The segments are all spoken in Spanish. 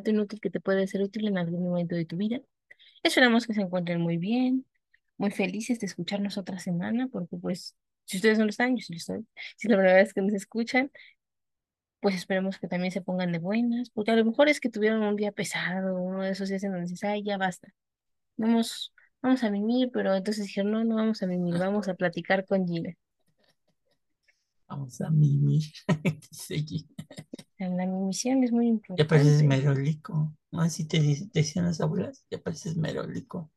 dato inútil que te puede ser útil en algún momento de tu vida. Esperamos que se encuentren muy bien, muy felices de escucharnos otra semana, porque pues, si ustedes no lo están, yo sí lo estoy. Si la verdad es que nos escuchan, pues esperemos que también se pongan de buenas, porque a lo mejor es que tuvieron un día pesado, uno de esos días en donde dices, ay, ya basta. Vamos, vamos a mimir, pero entonces dijeron, no, no vamos a mimir, vamos a platicar con Gina. Vamos a mimir. La mimisión es muy Ya pareces importante. merólico. ¿No? Así te, te decían las abuelas. Ya pareces merólico.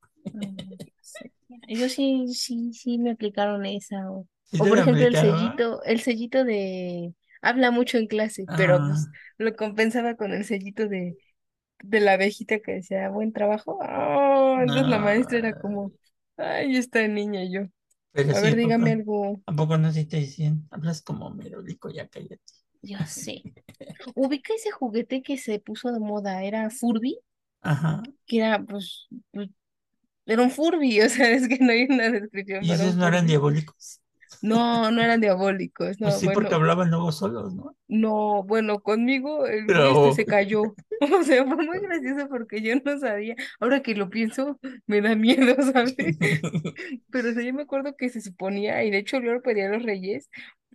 Sí. Yo sí, sí, sí me aplicaron esa. O, ¿Sí o te por ejemplo el sellito, el sellito de habla mucho en clase, pero pues Ah, lo compensaba con el sellito de, de la abejita que decía buen trabajo. Ah, entonces la maestra era como, ay, esta niña y yo. Pero A sí, ver, ¿a dígame algo. ¿a poco no sí te decían? Hablas como merólico, ya cállate. Yo sé. Ubica ese juguete que se puso de moda, era Furby, Ajá. que era pues, pues, era un Furby, o sea, es que no hay una descripción ¿Y para esos no eran diabólicos? No, no eran diabólicos, Pues no, sí, porque bueno, hablaban luego solos, ¿no? no, bueno, conmigo el Pero, este se cayó. O sea, fue muy gracioso porque yo no sabía. Ahora que lo pienso, me da miedo, ¿sabes? Pero o sea, yo me acuerdo que se suponía, y de hecho yo lo pedí a los reyes,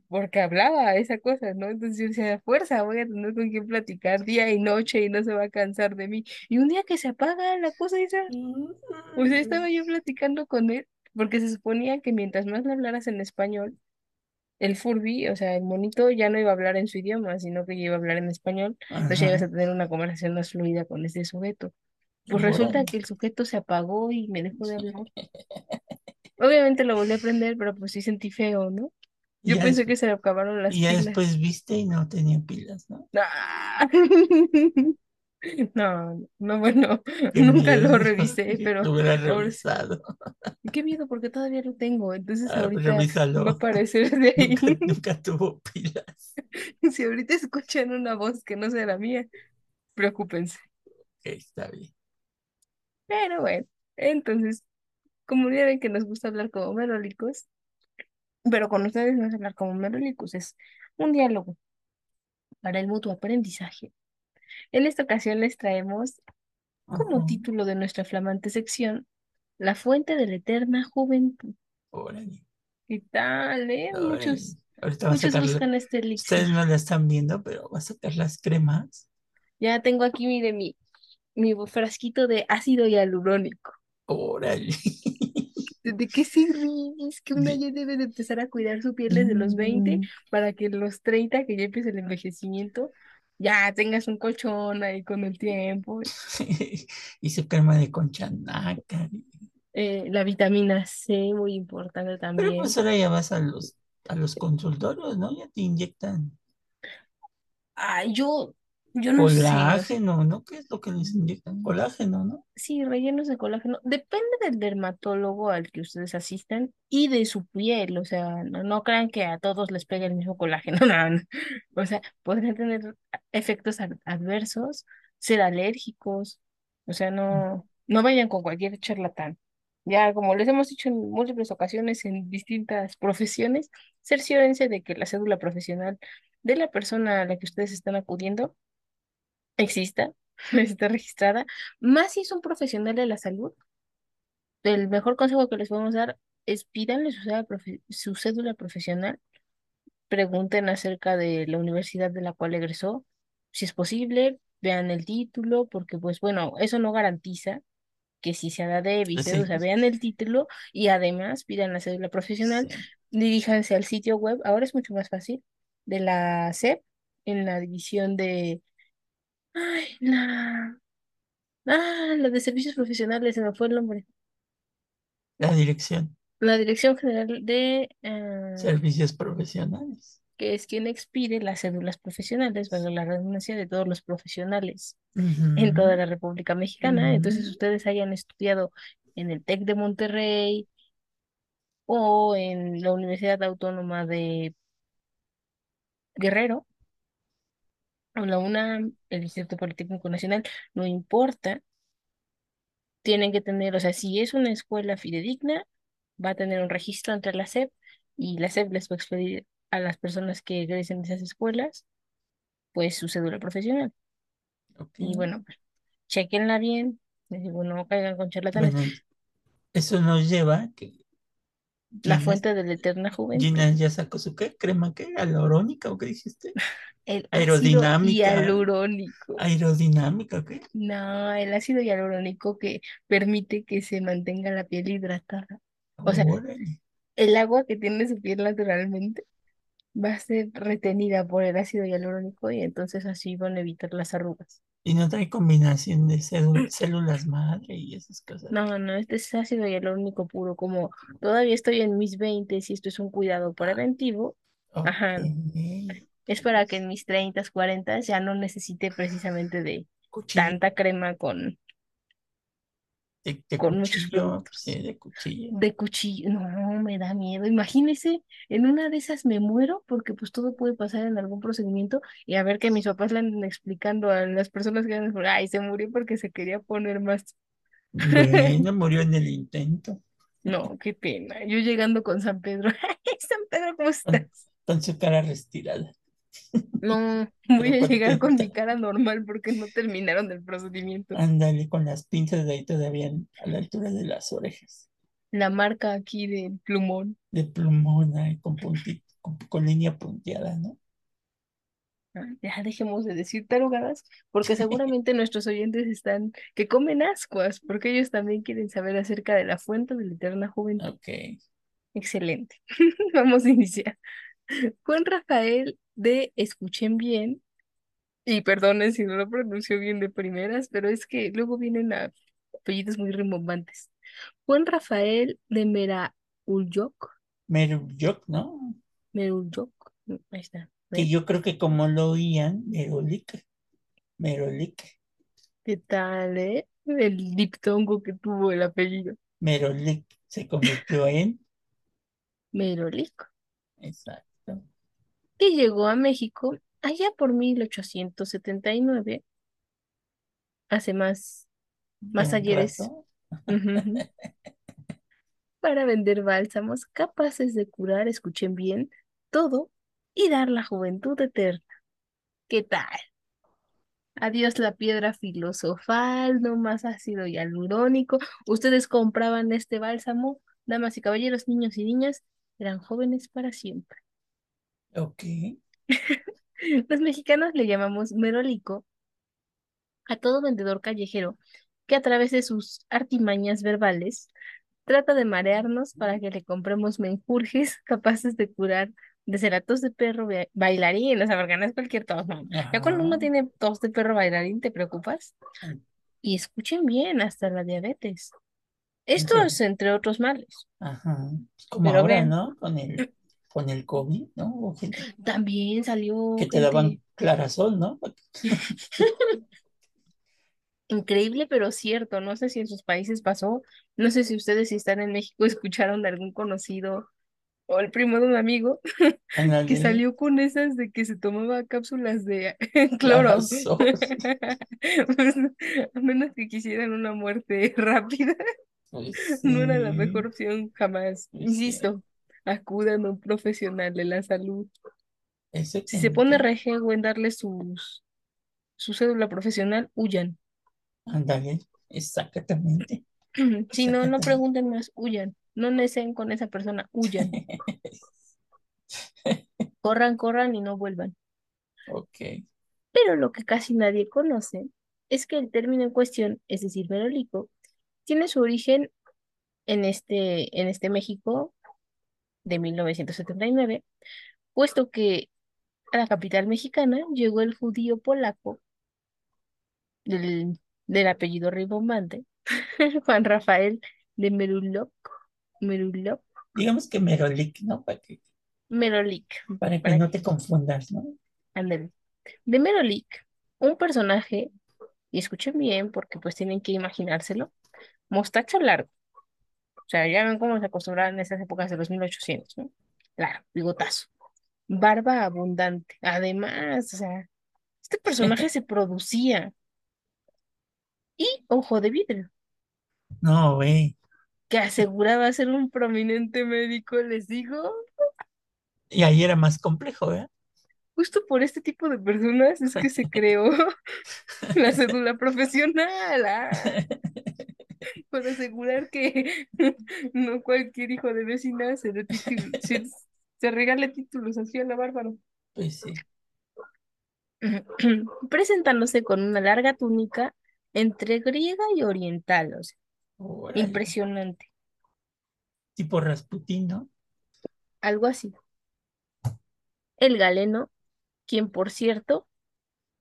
porque hablaba esa cosa, ¿no? Entonces yo decía, fuerza, voy a tener con quién platicar día y noche y no se va a cansar de mí. Y un día que se apaga la cosa esa, o sea, estaba yo platicando con él, porque se suponía que mientras más le hablaras en español, el Furby, o sea, el monito ya no iba a hablar en su idioma, sino que ya iba a hablar en español, entonces ya ibas a tener una conversación más fluida con ese sujeto. Pues resulta que el sujeto se apagó y me dejó de hablar. Obviamente lo volví a aprender, pero pues sí sentí feo, ¿no? Y Yo ya, pensé que se le acabaron las y ya pilas. después viste y no tenía pilas, ¿no? ¡Ah! No, no, bueno, nunca lo revisé, pero revisado. qué miedo porque todavía lo tengo, entonces Ah, ahorita va a revísalo. aparecer de ahí. Nunca, nunca tuvo pilas. Si ahorita escuchan una voz que no sea la mía, preocúpense. Está bien. Pero bueno, entonces, como ya ven que nos gusta hablar como merólicos, pero con ustedes no es hablar como merólicos, es un diálogo para el mutuo aprendizaje. En esta ocasión les traemos como Ajá. título de nuestra flamante sección, La fuente de la eterna juventud. Órale, ¿Qué tal, eh? órale. Muchos, Ahorita muchos sacar. buscan este Ustedes elixir. no la están viendo, pero va a sacar las cremas. Ya tengo aquí, mire, mi, mi frasquito de ácido hialurónico. Órale. ¿De qué sirve? Es que una ya debe de empezar a cuidar su piel desde los 20 Mm, para que los 30, que ya empiece el envejecimiento, ya tengas un colchón ahí con el tiempo. Y su crema de concha nácar. Eh, la vitamina C, muy importante Pero también. pues ahora ya vas a los, a los consultorios, ¿no? Ya te inyectan Ay, yo, yo no sé, colágeno, ¿no? ¿Qué es lo que les inyectan? Colágeno, ¿no? sí, rellenos de colágeno. Depende del dermatólogo al que ustedes asistan y de su piel. O sea, no, no crean que a todos les pega el mismo colágeno. No, no. O sea, podrían tener efectos ad- adversos, ser alérgicos. O sea, no, no vayan con cualquier charlatán. Ya, como les hemos dicho en múltiples ocasiones en distintas profesiones, cerciórense de que la cédula profesional de la persona a la que ustedes están acudiendo exista, esté registrada, más si es un profesional de la salud. El mejor consejo que les podemos dar es pídanle su cédula, profe- su cédula profesional, pregunten acerca de la universidad de la cual egresó, si es posible, vean el título, porque pues bueno, eso no garantiza que si se da de Sí, o sea, vean el título y además pidan la cédula profesional, sí. diríjanse al sitio web, ahora es mucho más fácil, de la SEP, en la división de, ay, la, ah, la de servicios profesionales, se me fue el nombre, La dirección, la Dirección General de, ah, servicios profesionales. que es quien expide las cédulas profesionales, valga la redundancia, de todos los profesionales en toda la República Mexicana. Entonces, Ujú. ustedes hayan estudiado en el TEC de Monterrey o en la Universidad Autónoma de Guerrero o la UNAM, el Instituto Politécnico Nacional, no importa, tienen que tener, o sea, si es una escuela fidedigna, va a tener un registro entre la SEP y la SEP les va a expedir a las personas que egresen de esas escuelas, pues su cédula profesional. Y bueno, pues, chequenla bien, digo, no caigan con charlatanes. Bueno, eso nos lleva a que La Gina, fuente de la eterna juventud, Gina ya sacó su qué, crema qué, alurónica o qué dijiste, el ácido aerodinámica, hialurónico. aerodinámica, ¿qué? No, el ácido hialurónico que permite que se mantenga la piel hidratada. O sea, Órale. el agua que tiene su piel naturalmente va a ser retenida por el ácido hialurónico y entonces así van a evitar las arrugas. Y no trae combinación de célu- células madre y esas cosas. No, no, este es ácido hialurónico puro, como todavía estoy en mis 20 y esto es un cuidado preventivo, ajá, es para que en mis 30, 40 ya no necesite precisamente de Cuchillo, tanta crema con, de, de con cuchillo, sí, de cuchillo. De cuchillo, no, me da miedo. Imagínese, en una de esas me muero porque pues todo puede pasar en algún procedimiento y a ver que mis papás le anden explicando a las personas que van a ay, se murió porque se quería poner más. Bueno, murió en el intento. No, qué pena. Yo llegando con San Pedro, ay, San Pedro, ¿cómo Con, estás? con su cara retirada. No, voy a llegar con mi cara normal porque no terminaron el procedimiento. Ándale, con las pinzas de ahí todavía a la altura de las orejas. La marca aquí del plumón. De plumón ahí, con con, con línea punteada, ¿no? Ya dejemos de decir tarugadas, porque seguramente nuestros oyentes están que comen ascuas, porque ellos también quieren saber acerca de la fuente de la eterna juventud. Ok. Excelente. Vamos a iniciar. Juan Rafael de Escuchen bien, y perdonen si no lo pronuncio bien de primeras, pero es que luego vienen a apellidos muy rimbombantes. Juan Rafael de Merauyok, Meruyok, ¿no? Meruyok, ahí está. Que yo creo que como lo oían, Merolik, Merolik, ¿Qué tal, eh? El diptongo que tuvo el apellido. Merolik se convirtió en. Merolico, Exacto. Que llegó a México allá por 1879, hace más, más ayeres, para vender bálsamos capaces de curar, escuchen bien, todo y dar la juventud eterna. ¿Qué tal? Adiós la piedra filosofal, no más ácido hialurónico. Ustedes compraban este bálsamo, damas y caballeros, niños y niñas, eran jóvenes para siempre. Ok. Los mexicanos le llamamos merolico a todo vendedor callejero que a través de sus artimañas verbales trata de marearnos para que le compremos menjurjes capaces de curar desde la tos de perro ba- bailarín, o sea, porque no es cualquier tos, no. Ya cuando uno tiene tos de perro bailarín, te preocupas. Y escuchen bien, hasta la diabetes. Esto es entre otros males. Ajá. Pues como Pero ahora, vean, ¿no? Con el, con el COVID, ¿no? Gente también salió que te daban clarasol, ¿no? increíble, pero cierto. No sé si en sus países pasó. No sé si ustedes si están en México escucharon de algún conocido o el primo de un amigo que salió con esas de que se tomaba cápsulas de cloro. Pues, a menos que quisieran una muerte rápida, no era la mejor opción jamás. sí, Insisto, acudan a un profesional de la salud. Si se pone rejego en darle sus, su cédula profesional, huyan. Ándale, exactamente. Si no, no pregunten más, huyan. No necen con esa persona, huyan. Corran, corran y no vuelvan. Ok. Pero lo que casi nadie conoce es que el término en cuestión, es decir, merolico, tiene su origen en este, en este México de 1979, puesto que a la capital mexicana llegó el judío polaco del, del apellido rimbombante, Juan Rafael de Merulok, Merulok, Digamos que Merolik, ¿no? Para que Merolik. para que Para no te confundas, ¿no? De Merolik, un personaje, y escuchen bien porque pues tienen que imaginárselo, mostacho largo. O sea, ya ven cómo se acostumbraban en esas épocas de los 1800, ¿no? Claro, bigotazo. Barba abundante. Además, o sea, este personaje se producía. Y ojo de vidrio, No, güey. que aseguraba ser un prominente médico, les digo. Y ahí era más complejo, ¿eh? Justo por este tipo de personas es que se creó la cédula profesional. ah, para asegurar que no cualquier hijo de vecina se, dé título- se, se regale títulos así a la bárbaro. Pues sí. Presentándose con una larga túnica entre griega y oriental, o sea, impresionante. Tipo Rasputín, ¿no? Algo así. El galeno, quien por cierto,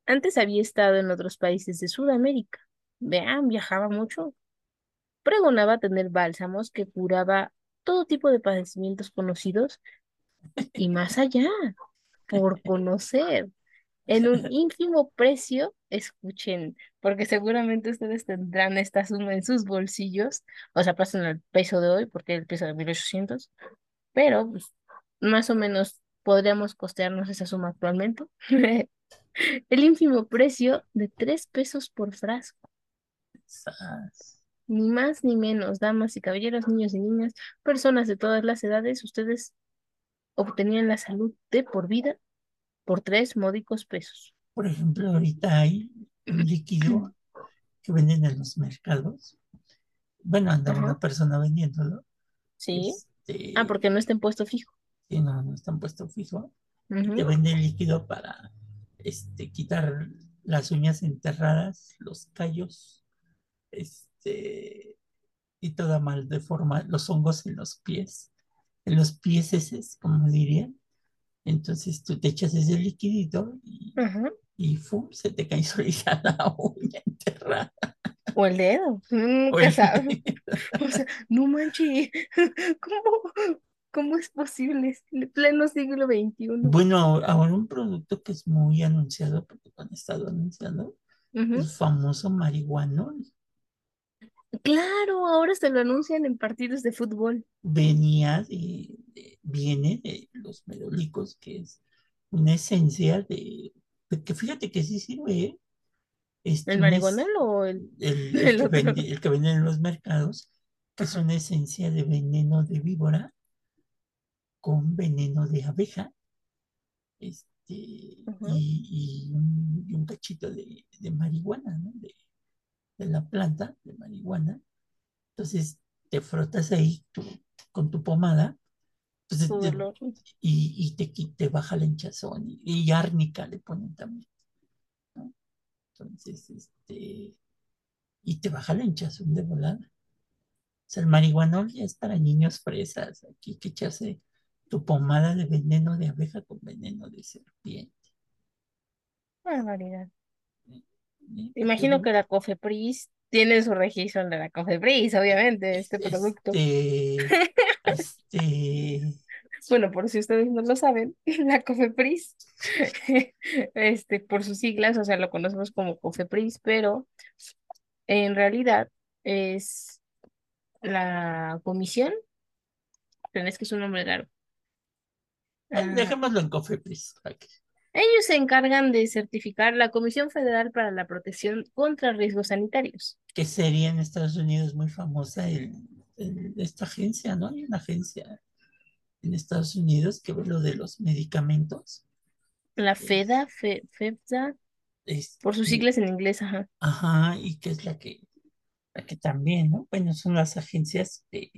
antes había estado en otros países de Sudamérica. Vean, viajaba mucho. Pregonaba tener bálsamos que curaba todo tipo de padecimientos conocidos y más allá, por conocer, en un ínfimo precio, escuchen, porque seguramente ustedes tendrán esta suma en sus bolsillos, o sea, pasan el peso de hoy, porque es el peso de 1800, pero pues, más o menos podríamos costearnos esa suma actualmente. El ínfimo precio de tres pesos por frasco. Ni más ni menos, damas y caballeros, niños y niñas, personas de todas las edades, ustedes obtenían la salud de por vida por tres módicos pesos. Por ejemplo, ahorita hay un líquido que venden en los mercados. Bueno, anda Ajá. una persona vendiéndolo. ¿Sí? Este, Ah, porque no está en puesto fijo. sí, no, no están puesto fijo. Te vende el líquido para este, quitar las uñas enterradas, los callos, este, y toda mal de forma, los hongos en los pies, en los pies es como dirían. Entonces tú te echas ese liquidito y, Ajá. y ¡fum! se te cae solita la uña enterrada. O el dedo. Nunca Oye, sabes. O sea, no manches. ¿Cómo, cómo es posible? El pleno siglo XXI. Bueno, ahora un producto que es muy anunciado, porque lo han estado anunciando, el famoso marihuanol. Claro, ahora se lo anuncian en partidos de fútbol. venía de, de- viene de los merolicos, que es una esencia de, de que fíjate que sí sirve, ¿eh? Este, ¿El marihuanol o el, el, el el que otro? vende, el que venden en los mercados, que es una esencia de veneno de víbora con veneno de abeja, este, y, y un, y un cachito de, de marihuana, ¿no? De, de la planta de marihuana. Entonces te frotas ahí tu- con tu pomada, entonces te- y, y te, te baja la hinchazón y, y árnica le ponen también, ¿no? Entonces, este, y te baja la hinchazón de volada. O sea, el marihuanol ya es para niños fresas, aquí hay que echarse tu pomada de veneno de abeja con veneno de serpiente. Barbaridad. Imagino que la Cofepris tiene su registro de la Cofepris, obviamente, este producto. Este, este, Bueno, por si ustedes no lo saben, la Cofepris, este, por sus siglas, o sea, lo conocemos como Cofepris, pero en realidad es la comisión, es que es un nombre eh, Ah, dejémoslo en Cofepris. ok. Ellos se encargan de certificar la Comisión Federal para la Protección contra Riesgos Sanitarios. que sería en Estados Unidos muy famosa el- el- esta agencia, ¿no? Hay una agencia en Estados Unidos que ve lo de los medicamentos. La FEDA, Fe- FEPSA, por sus Este, siglas en inglés, ajá. ajá, y que es la que, la que también, ¿no? Bueno, son las agencias de,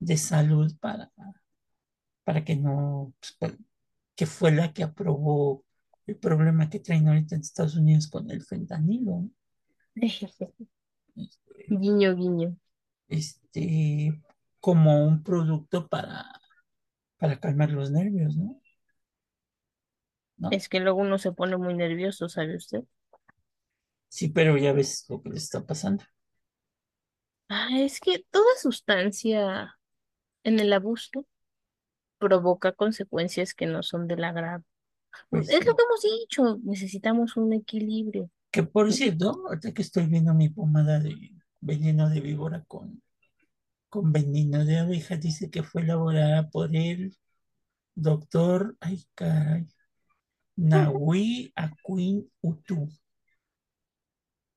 de salud para, para que no, pues, que fue la que aprobó el problema que traen ahorita en Estados Unidos con el fentanilo. Este, Guiño, guiño. este, como un producto para, para calmar los nervios, ¿no? ¿No? Es que luego uno se pone muy nervioso, ¿sabe usted? Sí, pero ya ves lo que les está pasando. Ah, es que toda sustancia en el abuso provoca consecuencias que no son del agrado. Pues es sí. lo que hemos dicho, necesitamos un equilibrio. Que por cierto, ahorita que estoy viendo mi pomada de veneno de víbora con, con veneno de abeja, dice que fue elaborada por el doctor, ay caray, Nahui Aquin Utu.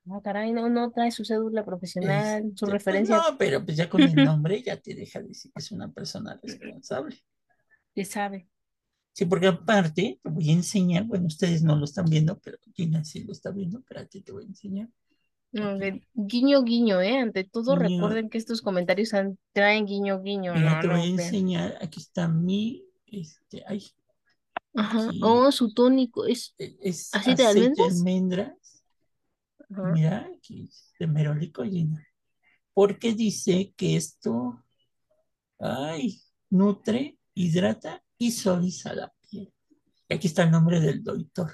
Ah, caray, no, no trae su cédula profesional, su Este, pues referencia, no, pero pues ya con el nombre ya te deja decir que es una persona responsable. Que sabe. Sí, porque aparte te voy a enseñar, bueno, ustedes no lo están viendo, pero Gina sí lo está viendo, espérate, te voy a enseñar. No, de- guiño, guiño, ¿eh? Ante todo, Guiño. recuerden que estos comentarios traen guiño, guiño, Mira, no, te voy no a enseñar, aquí está mi, este, ay, Ajá. aquí. Oh, su tónico es es ¿Aceite de almendras? almendras. ajá, Mira, aquí es de merolico Gina. Porque dice que esto, ay, nutre, hidrata y suaviza la piel. Aquí está el nombre del doctor.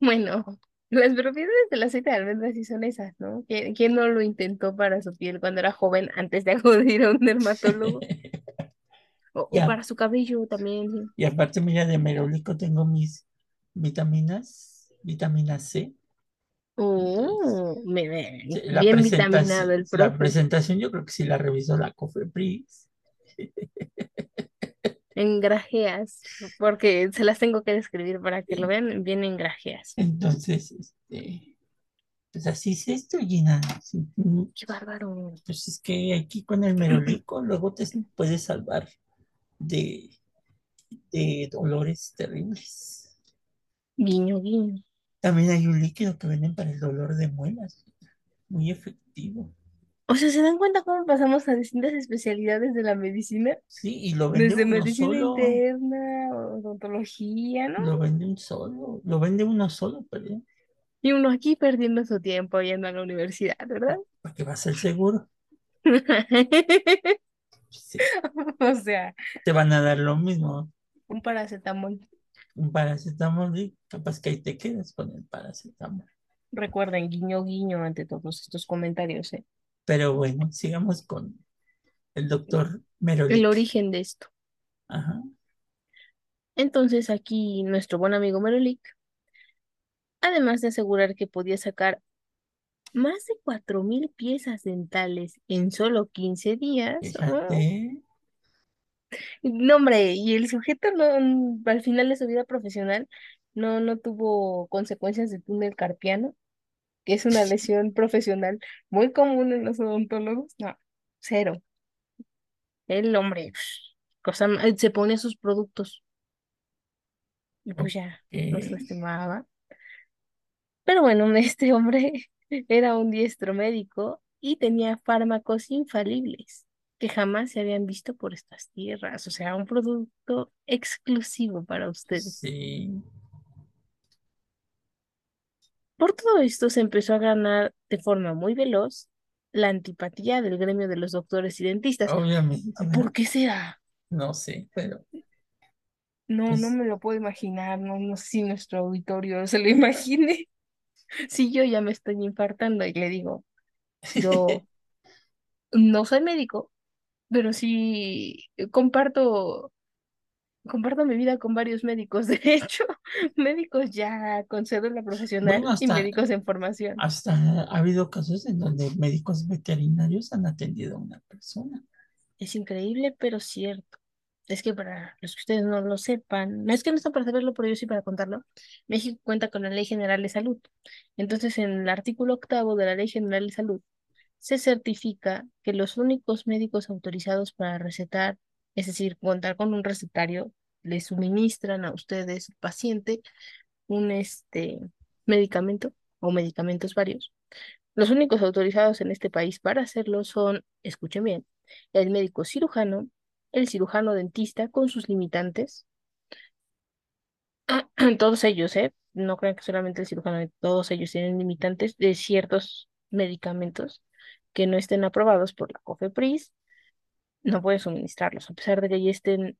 Bueno, las propiedades del aceite de almendras sí son esas, ¿no? ¿Quién, quién no lo intentó para su piel cuando era joven antes de acudir a un dermatólogo? O, para su cabello también. Y aparte, mira, de merolico tengo mis vitaminas, vitamina C. Oh, me, La bien vitaminado el la profe. presentación yo creo que sí la revisó la Cofepris. En grajeas, porque se las tengo que describir para que lo vean, bien en grajeas. Entonces, este, pues así es esto, Gina. Sí, mm, Qué bárbaro. Pues es que aquí con el merolico luego te puedes salvar de, de dolores terribles. Guiño, guiño. También hay un líquido que venden para el dolor de muelas, muy efectivo. O sea, ¿se dan cuenta cómo pasamos a distintas especialidades de la medicina? Sí, y lo vende Desde uno medicina solo. interna, odontología, ¿no? Lo vende un solo, lo vende uno solo, perdón, Y uno aquí perdiendo su tiempo yendo a la universidad, ¿verdad? porque va a ser seguro. Sí, O sea, te van a dar lo mismo, un paracetamol. un paracetamol y capaz que ahí te quedas con el paracetamol. Recuerden, guiño, guiño ante todos estos comentarios, ¿eh? Pero bueno, sigamos con el doctor El Merolic. origen de esto. Ajá. Entonces aquí nuestro buen amigo Merolik, además de asegurar que podía sacar más de 4.000 piezas dentales en solo 15 días, ¡oh! Fíjate, No, hombre, y el sujeto no, al final de su vida profesional no, no tuvo consecuencias de túnel carpiano, que es una lesión profesional muy común en los odontólogos. No, cero. El hombre, cosa, ma- se pone sus productos y pues ya nos ok. lastimaba. Pero bueno, este hombre era un diestro médico y tenía fármacos infalibles que jamás se habían visto por estas tierras. O sea, un producto exclusivo para ustedes. Sí, Por todo esto se empezó a ganar de forma muy veloz la antipatía del gremio de los doctores y dentistas. obviamente, ¿Por qué será? no sé, pero No, no pues me lo puedo imaginar, no, no sé si nuestro auditorio se lo imagine. Si yo ya me estoy infartando y le digo, yo no soy médico, pero sí comparto, comparto mi vida con varios médicos. De hecho, médicos ya con cédula profesional bueno, y médicos en formación. hasta ha habido casos en donde médicos veterinarios han atendido a una persona. Es increíble, pero cierto. Es que para los que ustedes no lo sepan, no es que no está para saberlo, pero yo sí para contarlo, México cuenta con la Ley General de Salud. Entonces, en el artículo octavo de la Ley General de Salud, se certifica que los únicos médicos autorizados para recetar, es decir, contar con un recetario, le suministran a ustedes, paciente, un este, medicamento o medicamentos varios. Los únicos autorizados en este país para hacerlo son, escuchen bien, el médico cirujano, el cirujano dentista con sus limitantes, todos ellos, ¿eh? No crean que solamente el cirujano, todos ellos tienen limitantes de ciertos medicamentos que no estén aprobados por la COFEPRIS, no pueden suministrarlos, a pesar de que ya estén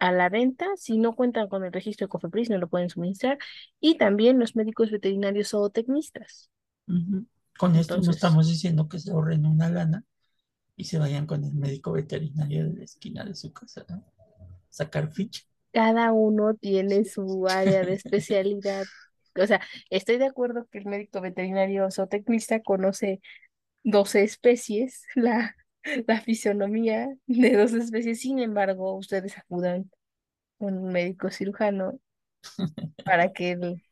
a la venta, si no cuentan con el registro de COFEPRIS, no lo pueden suministrar, y también los médicos veterinarios o tecnistas. Con esto no estamos diciendo que se ahorren una lana y se vayan con el médico veterinario de la esquina de su casa, ¿no? Sacar ficha. Cada uno tiene su área de especialidad. O sea, estoy de acuerdo que el médico veterinario zootecnista conoce 12 especies, la, la fisionomía de dos especies. Sin embargo, ustedes acudan con un médico cirujano para que él,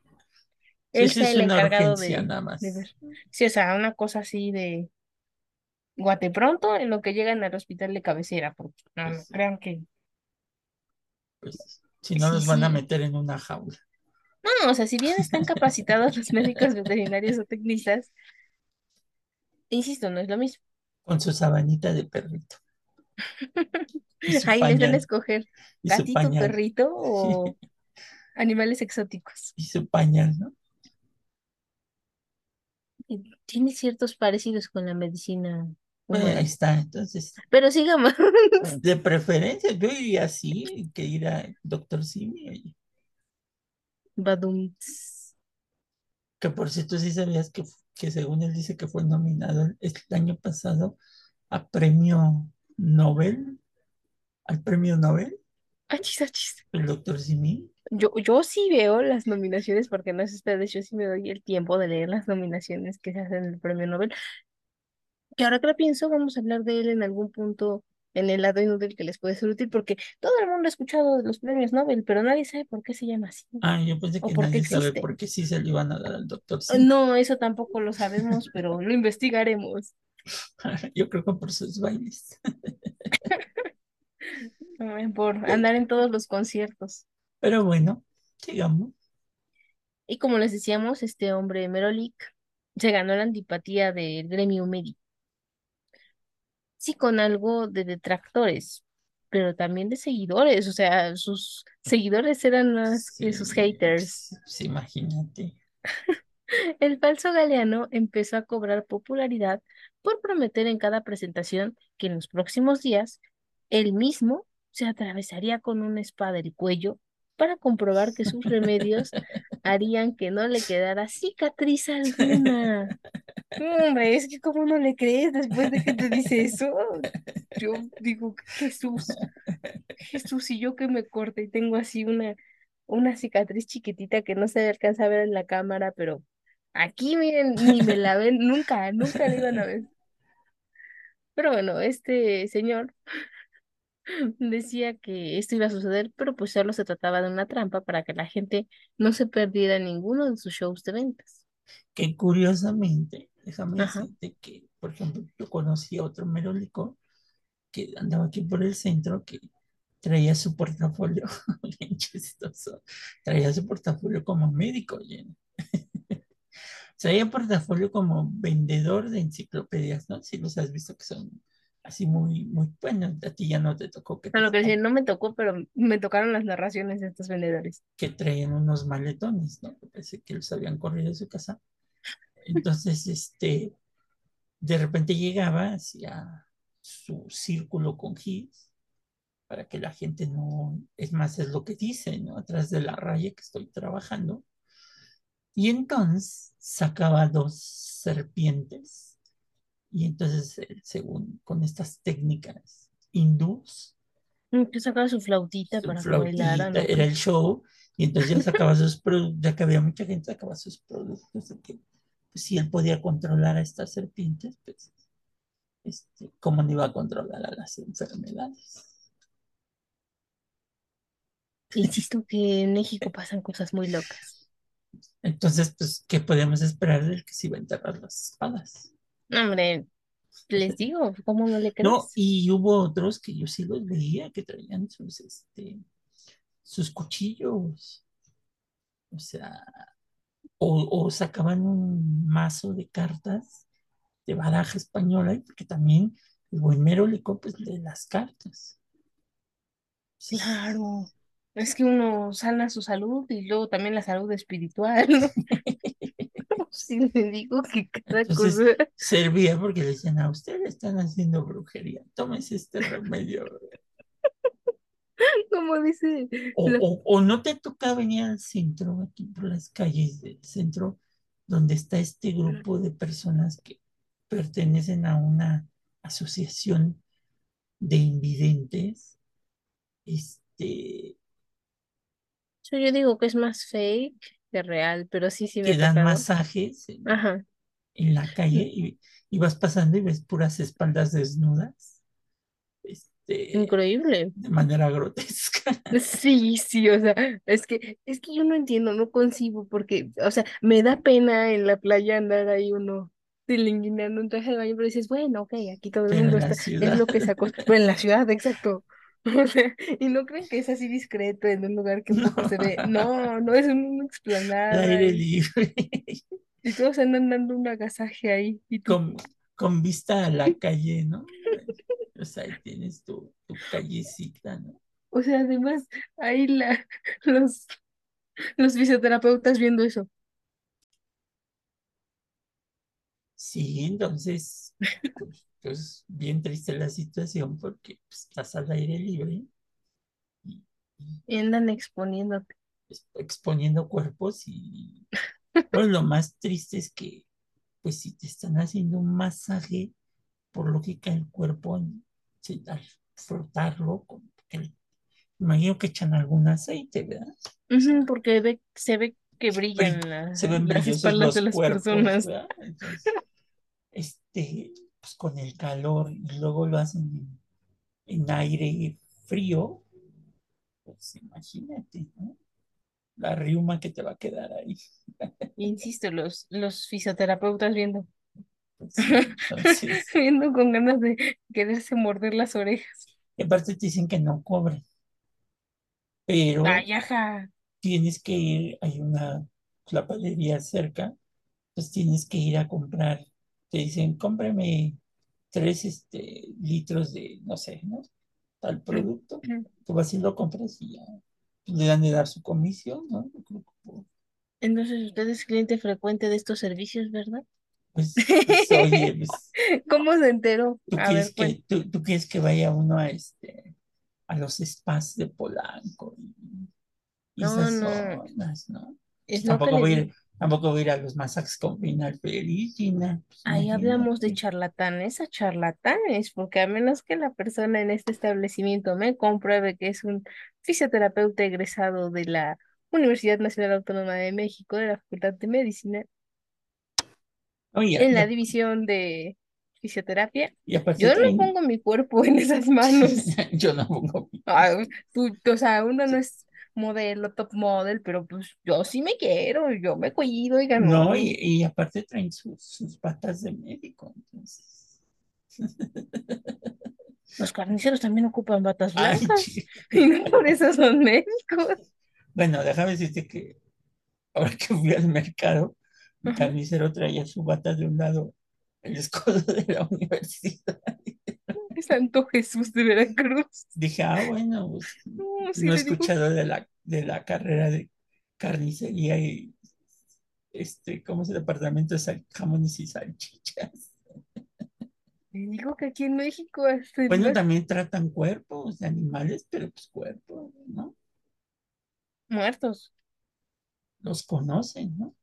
él sea es el encargado urgencia de, nada más. de ver. Sí, o sea, una cosa así de guate pronto en lo que llegan al hospital de cabecera, porque no, no Pues, crean que pues, si no sí, los van a meter en una jaula. No, o sea, si bien están capacitados los médicos veterinarios o tecnistas, insisto, no es lo mismo. Con su sabanita de perrito Ahí les dan a escoger gatito, perrito o animales exóticos. Y su pañal, ¿no? Tiene ciertos parecidos con la medicina Eh, ahí está. Entonces, Pero sigamos. de preferencia, yo iría así, que ir a doctor Simi. Badum. Que por cierto, sí sabías que, que según él dice que fue nominado el, año pasado a premio Nobel, al premio Nobel, Achis, achis. el doctor Simi. Yo, yo sí veo las nominaciones, porque no sé ustedes, yo sí me doy el tiempo de leer las nominaciones que se hacen en el premio Nobel. Que ahora que lo pienso, vamos a hablar de él en algún punto en el lado inútil que les puede ser útil, porque todo el mundo ha escuchado de los premios Nobel, pero nadie sabe por qué se llama así Ah, yo pensé que nadie sabe por qué sí se lo iban a dar al doctor Simi. No, eso tampoco lo sabemos, pero lo investigaremos. Yo creo que por sus bailes. eh, Por andar en todos los conciertos. Pero bueno, sigamos. Y como les decíamos, este hombre Merolik se ganó la antipatía del gremio médico. Sí, con algo de detractores, pero también de seguidores. O sea, sus seguidores eran más que sus Sí, haters. pues, imagínate. El falso Galeano empezó a cobrar popularidad por prometer en cada presentación que en los próximos días él mismo se atravesaría con una espada el cuello para comprobar que sus remedios harían que no le quedara cicatriz alguna. Hombre, es que cómo no le crees después de que te dice eso. Yo digo, Jesús, Jesús, y yo que me corte y tengo así una, una cicatriz chiquitita que no se alcanza a ver en la cámara, pero aquí miren, ni me la ven, nunca, nunca la iban a ver. Pero bueno, este señor decía que esto iba a suceder, pero pues solo se trataba de una trampa para que la gente no se perdiera ninguno de sus shows de ventas. Que curiosamente, déjame Ajá. decirte que, por ejemplo, yo conocí a otro merólico que andaba aquí por el centro que traía su portafolio, bien chistoso, traía su portafolio como médico. Traía portafolio como vendedor de enciclopedias, ¿no? Si los has visto que son así muy, muy, bueno, a ti ya no te tocó que, lo que decía, no me tocó, pero me tocaron las narraciones de estos vendedores. que traían unos maletones, ¿no? Que Parece que los habían corrido de su casa. Entonces, este, de repente llegaba hacia su círculo con Higgs para que la gente no, es más, es lo que dice, ¿no? Atrás de la raya que estoy trabajando. Y entonces sacaba dos serpientes. Y entonces, según con estas técnicas hindús, Mm, Que sacaba su flautita su para que bailaran. flautita ¿o era el show. Y entonces ya sacaba sus productos, ya que había mucha gente, sacaba sus productos. que, pues, si él podía controlar a estas serpientes, pues, este, ¿cómo no iba a controlar a las enfermedades? Insisto que en México pasan cosas muy locas. Entonces, pues, ¿qué podemos esperar del que se iba a enterrar las espadas? No, Hombre, les digo, ¿cómo no le No, crees? y hubo otros que yo sí los veía que traían sus, este, sus cuchillos. O sea, o, o sacaban un mazo de cartas de baraja española, y porque también el buen Merólico, pues lee las cartas. Sí, Claro. Es que uno sana su salud y luego también la salud espiritual. Sí, le digo que cada Entonces cosa. servía porque le decían, a ustedes están haciendo brujería, tómese este remedio. Como dice O, la- o, o no te toca venir al centro, aquí por las calles del centro, donde está este grupo de personas que pertenecen a una asociación de invidentes, este, yo digo que es más fake que real, pero sí, sí me que ha dan tocado. masajes en, Ajá. en la calle y, y vas pasando y ves puras espaldas desnudas, este, Increíble. de manera grotesca. Sí, sí, o sea, es que, es que yo no entiendo, no concibo, porque, o sea, me da pena en la playa andar ahí uno tilinguineando un traje de baño, pero dices, bueno, ok, aquí todo el Pero mundo está, es lo que se acostumbra en la ciudad, exacto. O sea, y no creen que es así discreto en un lugar que poco se ve. No, no es al explanada aire libre, y todos andan dando un agasaje ahí. Y tú, con, con vista a la calle, ¿no? O sea, ahí tienes tu, tu callecita, ¿no? o sea, además, ahí la, los, los fisioterapeutas viendo eso. Sí, entonces, pues, pues, bien triste la situación porque pues, estás al aire libre y, y, andan exponiéndote. exponiendo cuerpos y pues, lo más triste es que pues si te están haciendo un masaje, por lógica el cuerpo, sí, al frotarlo, como que imagino que echan algún aceite, ¿verdad? Ujú, porque ve, se ve que brillan Bri- la- se ven las espaldas de las cuerpos, personas. este, pues con el calor y luego lo hacen en, en aire frío, pues imagínate, ¿no? La riuma que te va a quedar ahí. Insisto, los, los fisioterapeutas viendo, entonces, viendo con ganas de quererse morder las orejas. y aparte te dicen que no cobren, pero Ay, ajá. tienes que ir, hay una panadería cerca, pues tienes que ir a comprar, te dicen, cómprame tres este, litros de, no sé, ¿no? Tal producto, tú vas y lo compras y ya le dan de dar su comisión, ¿no? Entonces usted es cliente frecuente de estos servicios, ¿verdad? Pues, pues, oye, pues, ¿Cómo se enteró? tú A quieres ver, pues. que, tú, tú quieres que vaya uno a este, a los spas de Polanco y, y No, esas no. zonas, ¿no? Es tampoco voy ir, tampoco voy a ir a los masajes con final feliz, Gina. Ahí hablamos de charlatanes a charlatanes, porque a menos que la persona en este establecimiento me compruebe que es un fisioterapeuta egresado de la Universidad Nacional Autónoma de México, de la Facultad de Medicina, Oye, en y, la división de fisioterapia, y yo no pongo mi cuerpo en esas manos. yo no pongo mi- Ay, tú, o sea, uno no es modelo, top model, pero pues yo sí me quiero, yo me cuido, oiga, No, no. y, y aparte traen sus, sus patas de médico, entonces. Los carniceros también ocupan batas blancas y no por eso son médicos. Bueno, déjame decirte que ahora que fui al mercado, Ajá. carnicero traía su bata de un lado, el escudo de la universidad. Santo Jesús de Veracruz. Dije, ah, bueno, pues No, sí no he digo, escuchado de la, de la carrera de carnicería y este, ¿cómo es el departamento de sal- jamones y salchichas? le digo que aquí en México hasta Bueno, también tratan cuerpos de animales, pero pues cuerpos, ¿no? muertos. Los conocen, ¿no?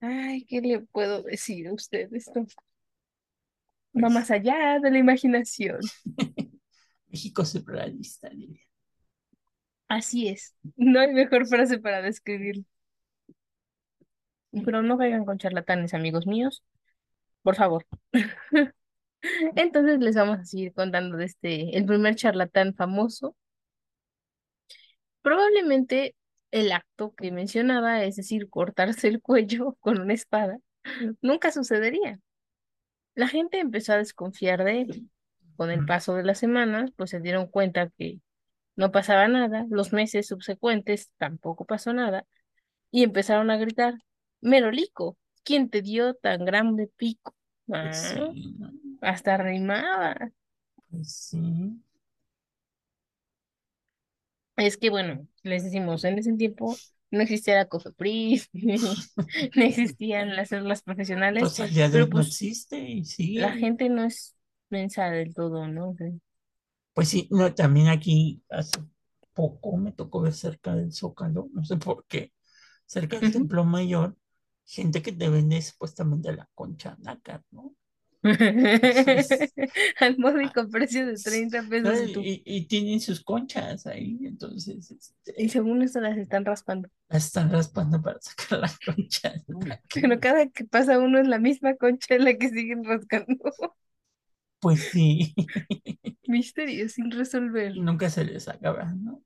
Ay, ¿qué le puedo decir a usted? Esto va Pues más allá de la imaginación. México surrealista, diría. Así es. No hay mejor frase para describirlo. Pero no caigan con charlatanes, amigos míos. Por favor. Entonces les vamos a seguir contando de este, el primer charlatán famoso. Probablemente el acto que mencionaba, es decir, cortarse el cuello con una espada, nunca sucedería. La gente empezó a desconfiar de él. Con el paso de las semanas, pues se dieron cuenta que no pasaba nada. Los meses subsecuentes tampoco pasó nada. Y empezaron a gritar, Merolico, ¿quién te dio tan grande pico? Pues Ah, hasta rimaba. Pues sí. Es que, bueno, les decimos, en ese tiempo no existía la COFEPRIS, no existían las células profesionales, al día de pero no pues existe y la sigue. gente no es mensa del todo, ¿no? O sea, Pues sí, no, también aquí hace poco me tocó ver cerca del Zócalo, no sé por qué, cerca del Templo Mayor, gente que te vende supuestamente la concha nácar, ¿no? Al módico precio de 30 pesos y tú. Y, y tienen sus conchas ahí, entonces este, Y según esto las están raspando. las están raspando para sacar las conchas. Pero cada que pasa uno es la misma concha en la que siguen rascando. Pues sí, Misterio sin resolver. nunca se les acaba, ¿no?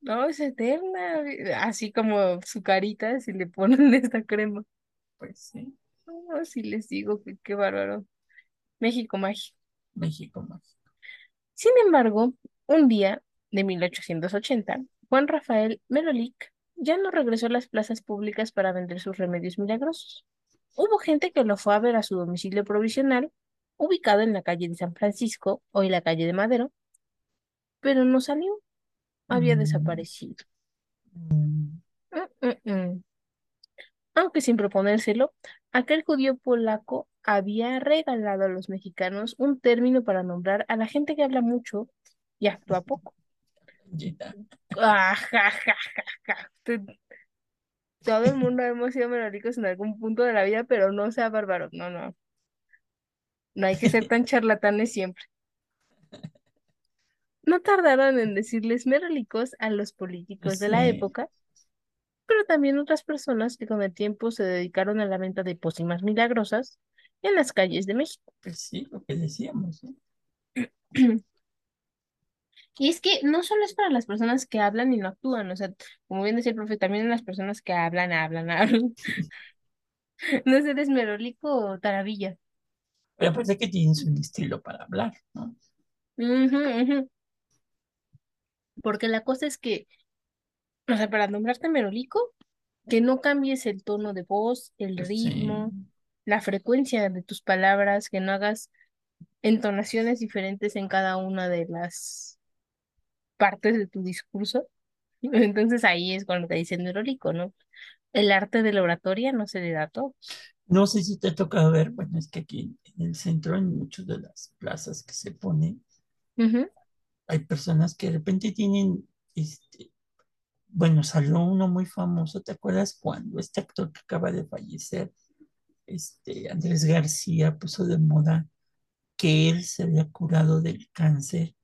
No, es eterna. Así como su carita si le ponen esta crema. Pues sí, No, si les digo que qué bárbaro. México mágico. México más. Sin embargo, un día de 1880, Juan Rafael Merolik ya no regresó a las plazas públicas para vender sus remedios milagrosos. Hubo gente que lo fue a ver a su domicilio provisional, ubicado en la calle de San Francisco, hoy la calle de Madero, pero no salió, había Mm, desaparecido. mm, mm. Aunque sin proponérselo, aquel judío polaco había regalado a los mexicanos un término para nombrar a la gente que habla mucho y actúa poco. ya. Ah, ja, Todo el mundo hemos sido melóricos en algún punto de la vida, pero no sea bárbaro. No, no. No hay que ser tan charlatanes siempre. No tardaron en decirles merolicos a los políticos de la época, pero también otras personas que con el tiempo se dedicaron a la venta de pócimas milagrosas en las calles de México. Pues sí, lo que decíamos, ¿no? Y es que no solo es para las personas que hablan y no actúan, o sea, como bien decía el profe, también las personas que hablan, hablan, hablan. No sé, eres merólico o taravilla. Pero aparte que tienen un estilo para hablar, ¿no? Porque la cosa es que, o sea, para nombrarte merolico, que no cambies el tono de voz, el Pues sí, ritmo, la frecuencia de tus palabras, que no hagas entonaciones diferentes en cada una de las partes de tu discurso. Entonces ahí es cuando te dicen merolico, ¿no? El arte de la oratoria no se le da a todos. No sé si te ha tocado ver, bueno, es que aquí en el centro, en muchas de las plazas que se ponen, hay personas que de repente tienen, este, bueno, salió uno muy famoso, ¿te acuerdas cuando este actor que acaba de fallecer, este, Andrés García, puso de moda que él se había curado del cáncer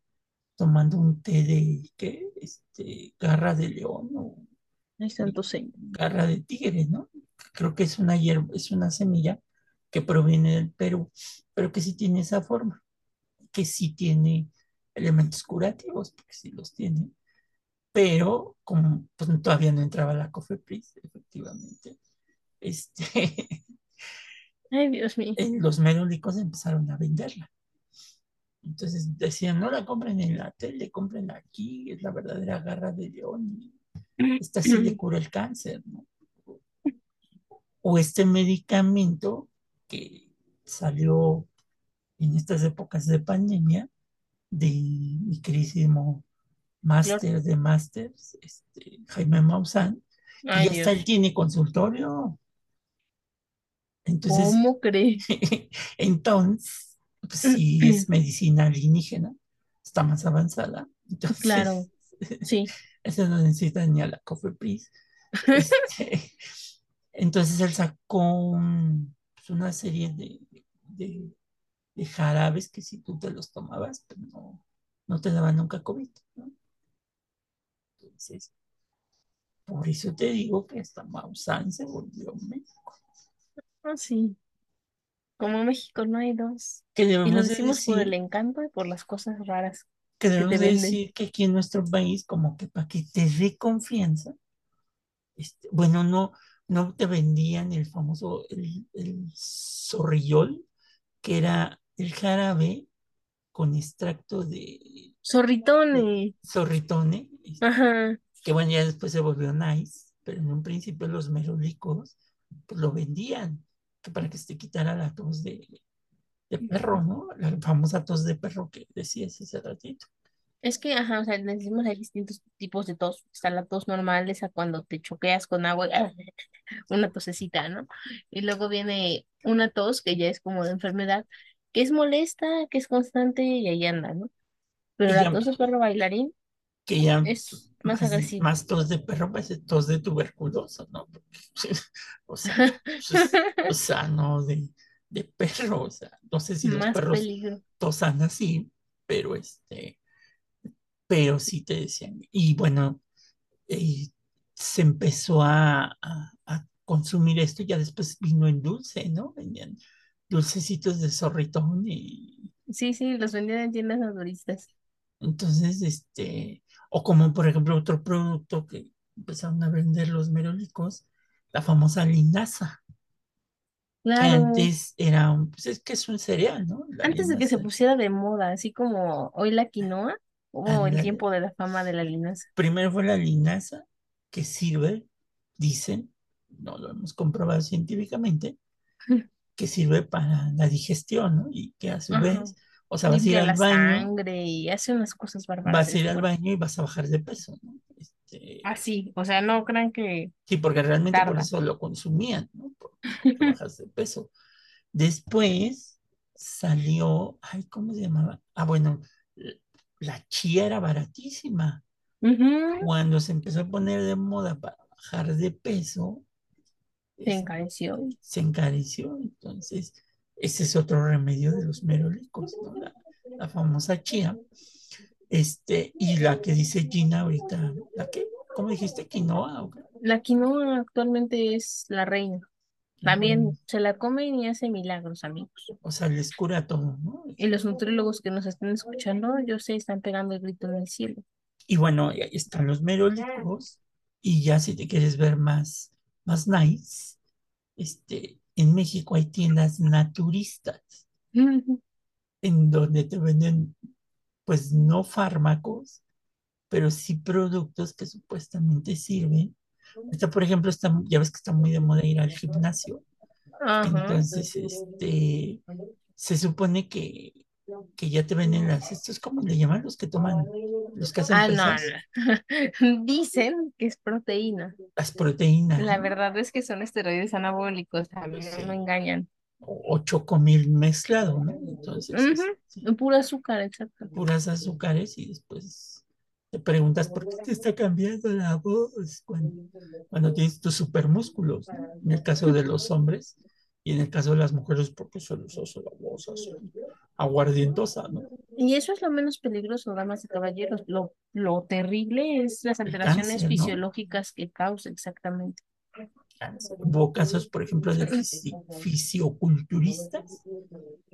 tomando un té de, ¿qué? Este, garra de león o Ay, santo señor. garra de tigre, ¿no? Creo que es una hierba, es una semilla que proviene del Perú, pero que sí tiene esa forma, que sí tiene elementos curativos, porque sí los tiene, pero como pues, todavía no entraba la COFEPRIS, efectivamente, este, Ay, Dios mío. eh, los merólicos empezaron a venderla. Entonces decían, no la compren en la tele, compren aquí, es la verdadera garra de león. Esta sí le cura el cáncer, ¿no? O este medicamento que salió en estas épocas de pandemia de mi queridísimo máster de másters, este, Jaime Maussan, que Ay, ya hasta él tiene consultorio. Entonces, ¿Cómo crees? entonces, pues sí es medicina alienígena, está más avanzada. Entonces, Claro, sí. eso no necesita ni a la COFEPRIS. Este, entonces él sacó pues, una serie de, de- de jarabes que si tú te los tomabas, pues no, no te daban nunca COVID, ¿no? Entonces, por eso te digo que hasta Maussan se volvió México. Ah, sí. Como México no hay dos. Que Y lo debemos de decimos por el decir, encanto y por las cosas raras que que te debemos de venden. decir que aquí en nuestro país, como que para que te dé confianza, este, bueno, no, no te vendían el famoso, el, el zorrillol, que era el jarabe con extracto de, de Zorritones. zorritone, este, Ajá. que bueno, ya después se volvió nice, pero en un principio los merolicos pues lo vendían, que para que se te quitara la tos de, de perro, ¿no? La famosa tos de perro que decías hace ratito. Es que, ajá, o sea, decimos hay distintos tipos de tos. Está la tos normal, esa cuando te choqueas con agua, y una tosecita, ¿no? Y luego viene una tos que ya es como de enfermedad, que es molesta, que es constante y ahí anda, ¿no? Pero la tos de perro bailarín que ya es más más, agresiva. más tos de perro, pues tos de tuberculoso, ¿no? O sea, pues, o sea, no de, de perro, o sea, no sé si los perros peligro. tosan así, pero este, pero sí te decían, y bueno, eh, se empezó a, a- a consumir esto, ya después vino en dulce, ¿no? Venían dulcecitos de zorritón y Sí, sí, los vendían en tiendas naturistas. entonces, este, o como por ejemplo otro producto que empezaron a vender los merolicos, la famosa linaza, que Claro, antes era, un- pues es que es un cereal, ¿no? La antes de que se pusiera de moda, así como hoy la quinoa, hubo el tiempo de la fama de la linaza. Primero fue la linaza, que sirve, dicen, no lo hemos comprobado científicamente, que sirve para la digestión, ¿no? Y que a su Ajá. vez, o sea, vas a ir al la baño, sangre y hace unas cosas bárbaras vas a ir al baño y vas a bajar de peso, ¿no? Este, Así, o sea, no crean que sí, porque realmente por tarda. eso lo consumían, ¿no? Porque bajas de peso. Después salió, ay, ¿cómo se llamaba? Ah, bueno, la chía era baratísima. Cuando se empezó a poner de moda para bajar de peso, Se encareció. se encareció. Entonces, ese es otro remedio de los merolicos, ¿no? La, la famosa chía. Este, y la que dice Gina ahorita, ¿la qué? ¿Cómo dijiste? ¿Quinoa? o qué? La quinoa actualmente es la reina. También reina. se la comen y hace milagros, amigos. O sea, les cura todo, ¿no? Y los nutriólogos que nos están escuchando, yo sé, están pegando el grito en el cielo. Y bueno, ahí están los merolicos. Y ya si te quieres ver más, más nice, este, en México hay tiendas naturistas en donde te venden, pues no fármacos, pero sí productos que supuestamente sirven. Esta, por ejemplo, está, ya ves que está muy de moda ir al gimnasio. Entonces, este, se supone que, que ya te venden las, estos, ¿cómo le llaman? Los que toman, los que hacen Ah, no, pesas, no. Dicen que es proteína. las proteínas, La ¿no? verdad es que son esteroides anabólicos, a mí Sí. no me engañan. O, o chocomil mezclado, ¿no? Entonces, Ujú, este, Puro azúcar, exacto. puras azúcares y después te preguntas por qué te está cambiando la voz cuando, cuando tienes tus supermúsculos, ¿no? En el caso de los hombres y en el caso de las mujeres porque se les hace la voz así aguardientosa, ¿no? Y eso es lo menos peligroso, damas y caballeros. Lo, lo terrible es las alteraciones cáncer, ¿no? fisiológicas que causa exactamente. Hubo casos, por ejemplo, de fisi- fisioculturistas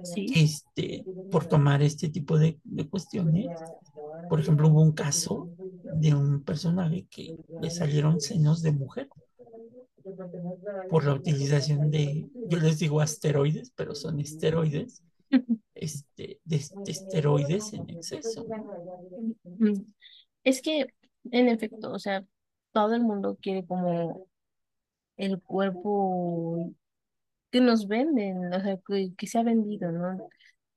Sí. este, por tomar este tipo de, de cuestiones. Por ejemplo, hubo un caso de un personaje que le salieron senos de mujer por la utilización de, yo les digo asteroides, pero son esteroides, este, de, de esteroides en exceso. Es que, en efecto, o sea, todo el mundo quiere como el cuerpo que nos venden, o sea, que, que se ha vendido, ¿no?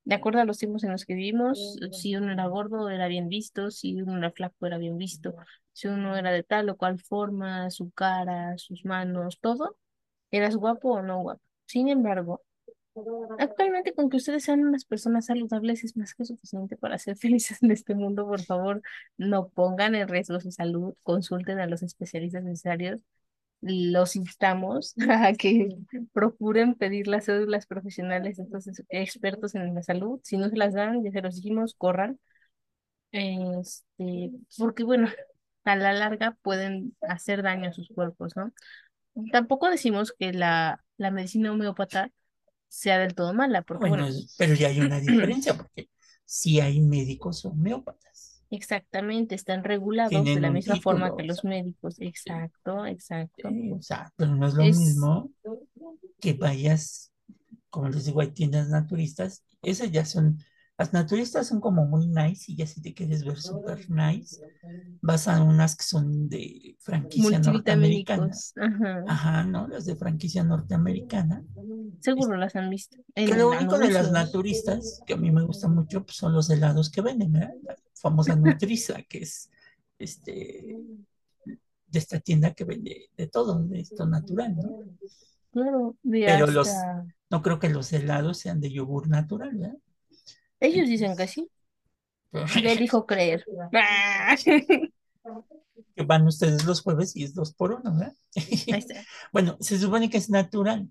De acuerdo a los tiempos en los que vivimos, si uno era gordo era bien visto, si uno era flaco era bien visto, si uno era de tal o cual forma, su cara, sus manos, todo, eras guapo o no guapo. Sin embargo, actualmente con que ustedes sean unas personas saludables es más que suficiente para ser felices en este mundo. Por favor, no pongan en riesgo su salud, consulten a los especialistas necesarios los instamos a que procuren pedir las cédulas profesionales ex- expertos en la salud. Si no se las dan, ya se los dijimos, corran. Este, porque bueno, a la larga pueden hacer daño a sus cuerpos, ¿no? Tampoco decimos que la, la medicina homeópata sea del todo mala, porque Bueno, bueno, pero ya hay una diferencia porque sí hay médicos homeópatas. Exactamente, están regulados de la misma forma que los médicos. Exacto, exacto. sí, o sea, pero no es lo Es- mismo que vayas, como les digo, hay tiendas naturistas, esas ya son, las naturistas son como muy nice y ya si te quieres ver súper nice, vas a unas que son de franquicia norteamericana. Ajá. Ajá, ¿no? Las de franquicia norteamericana. Seguro las han visto. Que lo único de las naturistas, que a mí me gusta mucho, pues, son los helados que venden, ¿verdad? Famosa Nutriza, que es este de esta tienda que vende de todo, de esto natural, ¿no? Claro, Pero los, hasta- no creo que los helados sean de yogur natural, ¿verdad? Ellos dicen que sí. Le dijo creer. Que van ustedes los jueves y es dos por uno, ¿verdad? Bueno, se supone que es natural,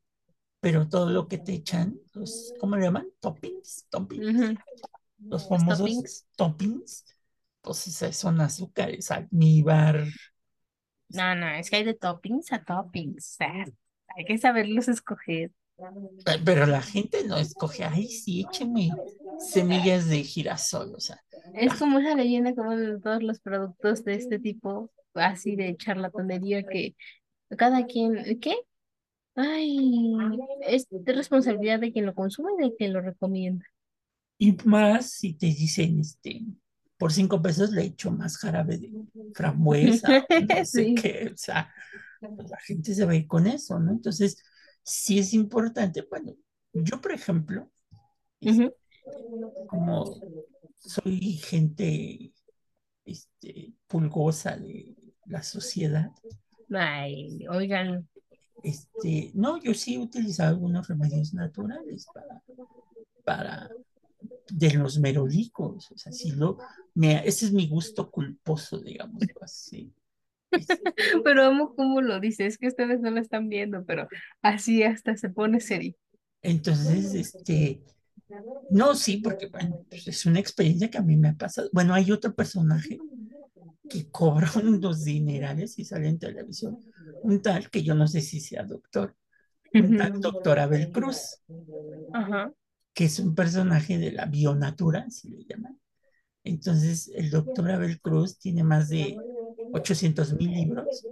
pero todo lo que te echan, los, ¿cómo le llaman? Toppings, toppings, Ujú. Los famosos toppings. toppings, pues son azúcares, almíbar, No, no, es que hay de toppings a toppings. hay que saberlos escoger. pero la gente no escoge, ay, sí, écheme semillas de girasol, o sea, Es como esa leyenda como de todos los productos de este tipo, así de charlatanería que cada quien, ¿qué? Ay, es de responsabilidad de quien lo consume y de quien lo recomienda. Y más si te dicen, este, por cinco pesos le echo más jarabe de frambuesa, no sé Sí. qué, o sea, pues la gente se va a ir con eso, ¿no? Entonces, sí es importante, bueno, yo, por ejemplo, Ujú. como soy gente este, pulgosa de la sociedad, Ay, oigan, este, no, yo sí he utilizado algunos remedios naturales para, para de los merolicos, o sea, sí lo, me, ese es mi gusto culposo, digamos así. Pero amo cómo lo dice, es que ustedes no lo están viendo, pero así hasta se pone serio. entonces, este, no, sí, porque bueno, pues es una experiencia que a mí me ha pasado. Bueno, hay otro personaje que cobra unos dinerales y sale en televisión, un tal que yo no sé si sea doctor, un tal doctor Abel Cruz, Ajá. Que es un personaje de la bionatura, así le llaman. Entonces, el doctor Abel Cruz tiene más de 800 mil libros.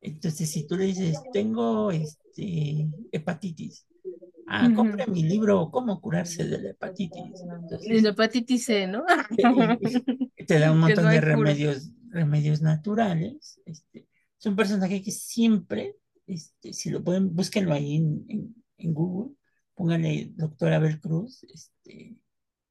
Entonces, si tú le dices, tengo este, hepatitis, ah, Ujú. compre mi libro, ¿Cómo curarse de la hepatitis? Entonces, la hepatitis C, ¿no? te da un montón no de cura. remedios, remedios naturales. Este, es un personaje que siempre, este, si lo pueden, búsquenlo ahí en, en- en Google, pónganle doctor Abel Cruz, este,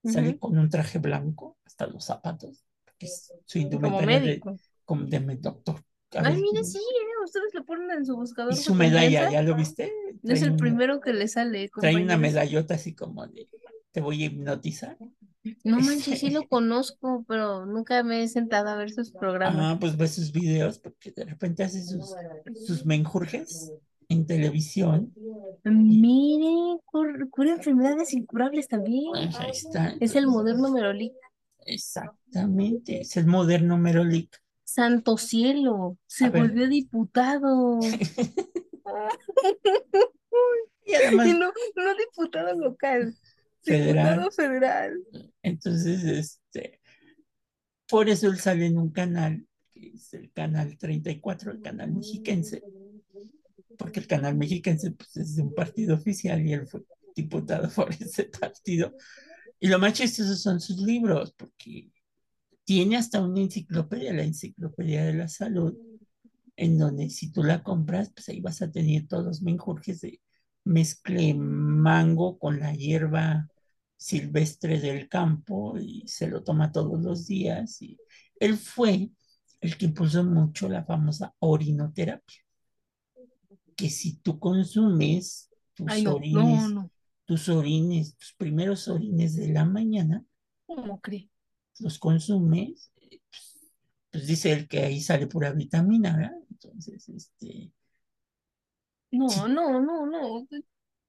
sale Ujú. con un traje blanco, hasta los zapatos, porque es su indumentaria de, como de doctor Ay, Abel mire, Cruz. sí, eh, ustedes lo ponen en su Y buscador su de medalla. ¿ya lo viste? Es Trae el una, primero que le sale, trae una medallota así como de, te voy a hipnotizar. No manches, sí lo conozco, pero nunca me he sentado a ver sus programas. ah, pues ve sus videos, porque de repente hace sus, sus menjurjes en televisión. Mire, cur- cura enfermedades incurables también. pues, ahí está. Es el moderno Merolic. exactamente, es el moderno Merolic. Santo cielo, se A ver, volvió diputado. y además Y no, no diputado local, federal. diputado federal. Entonces, este, por eso él sale en un canal, que es el canal 34, el canal mexiquense, porque el canal mexiquense pues, es de un partido oficial y él fue diputado por ese partido. Y lo más chistoso son sus libros, porque tiene hasta una enciclopedia, la enciclopedia de la salud, en donde si tú la compras, pues ahí vas a tener todos los menjurjes de mezcle mango con la hierba silvestre del campo y se lo toma todos los días. Y él fue el que impuso mucho la famosa orinoterapia, que si tú consumes tus Ay, no, no, orines, no. tus orines, tus primeros orines de la mañana, ¿Cómo cree? los consumes, pues, pues dice él que ahí sale pura vitamina, ¿verdad? Entonces, este, No, no, no, no.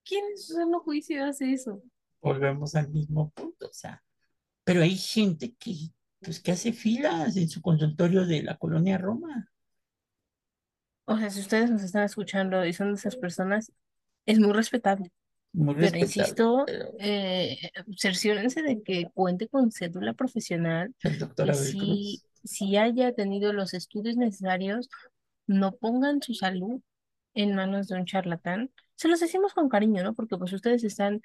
¿Quién en su sano juicio hace eso? volvemos al mismo punto, o sea, pero hay gente que, pues, que hace filas en su consultorio de la colonia Roma. O sea, si ustedes nos están escuchando y son de esas personas, es muy respetable. Muy Pero respetable, insisto, eh, cerciórense de que cuente con cédula profesional el doctor si, si haya tenido los estudios necesarios, no pongan su salud en manos de un charlatán. Se los decimos con cariño, ¿no? Porque pues ustedes están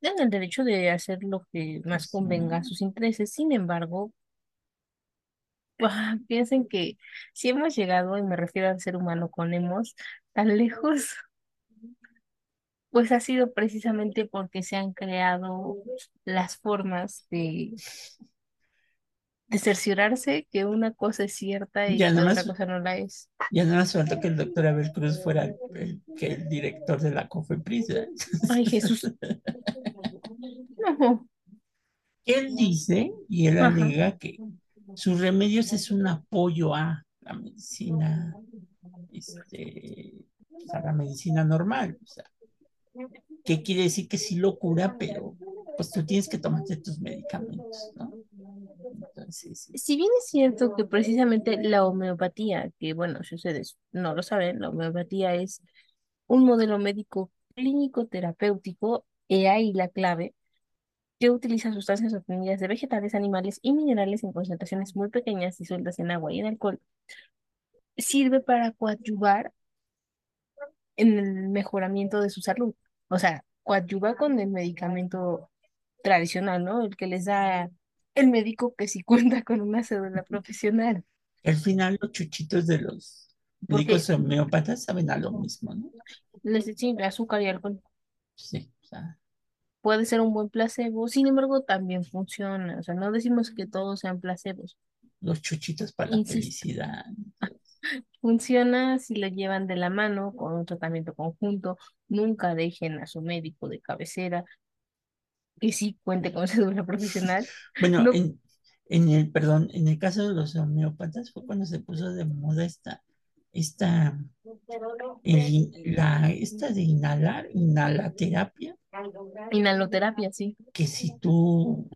en el derecho de hacer lo que más convenga a sus intereses. Sin embargo, piensen que si hemos llegado, y me refiero al ser humano con hemos, tan lejos, pues ha sido precisamente porque se han creado las formas de, de cerciorarse que una cosa es cierta y ya que otra cosa no la es. ya nada más faltó que el doctor Abel Cruz fuera el, que el director de la COFEPRIS, ¿verdad? Ay, Jesús. No. Él dice y él Ajá. alega que sus remedios es un apoyo a la medicina, este, a la medicina normal, o ¿Qué quiere decir que sí lo cura, pero pues tú tienes que tomarte tus medicamentos, ¿no? Entonces, Si bien es cierto que precisamente la homeopatía, que bueno, si ustedes no lo saben, la homeopatía es un modelo médico clínico terapéutico, y ahí la clave, que utiliza sustancias obtenidas de vegetales, animales y minerales en concentraciones muy pequeñas disueltas en agua y en alcohol, sirve para coadyuvar en el mejoramiento de su salud. O sea, coadyuva con el medicamento tradicional, ¿no? El que les da el médico que sí cuenta con una cédula profesional. al final los chuchitos de los médicos homeópatas saben a lo mismo, ¿no? les echan azúcar y alcohol. Sí, o sea, Puede ser un buen placebo, sin embargo, también funciona. O sea, no decimos que todos sean placebos. los chuchitos para la Insisto. felicidad. Funciona si lo llevan de la mano con un tratamiento conjunto. Nunca dejen a su médico de cabecera que sí cuente con cédula profesional. Bueno, No. en, en el, perdón, en el caso de los homeópatas fue cuando se puso de moda esta, esta, la, esta de inhalar, inhalaterapia, Inhaloterapia, sí. que si tú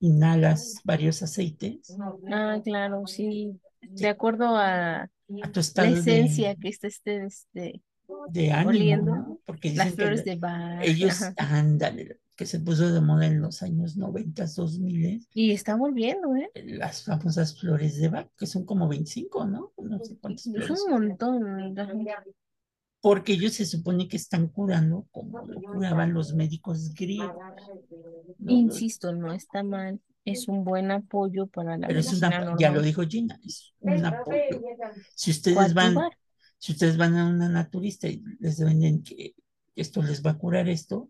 inhalas varios aceites, Ah, claro, sí. De acuerdo a a tu la esencia de, que está este, este, de ánimo, oliendo, ¿no? Porque las que flores de Bach. ellos, ándale, que se puso de moda en los años 90, 2000, Y está volviendo, ¿eh? las famosas flores de Bach, que son como 25, ¿no? No sé cuántas Es flores. un montón. porque ellos se supone que están curando como lo curaban los médicos griegos, ¿no? Insisto, no está mal. Es un buen apoyo para la Pero es una, ya lo dijo Gina, es un apoyo. Si ustedes van, si ustedes van a una naturista y les venden que esto les va a curar esto,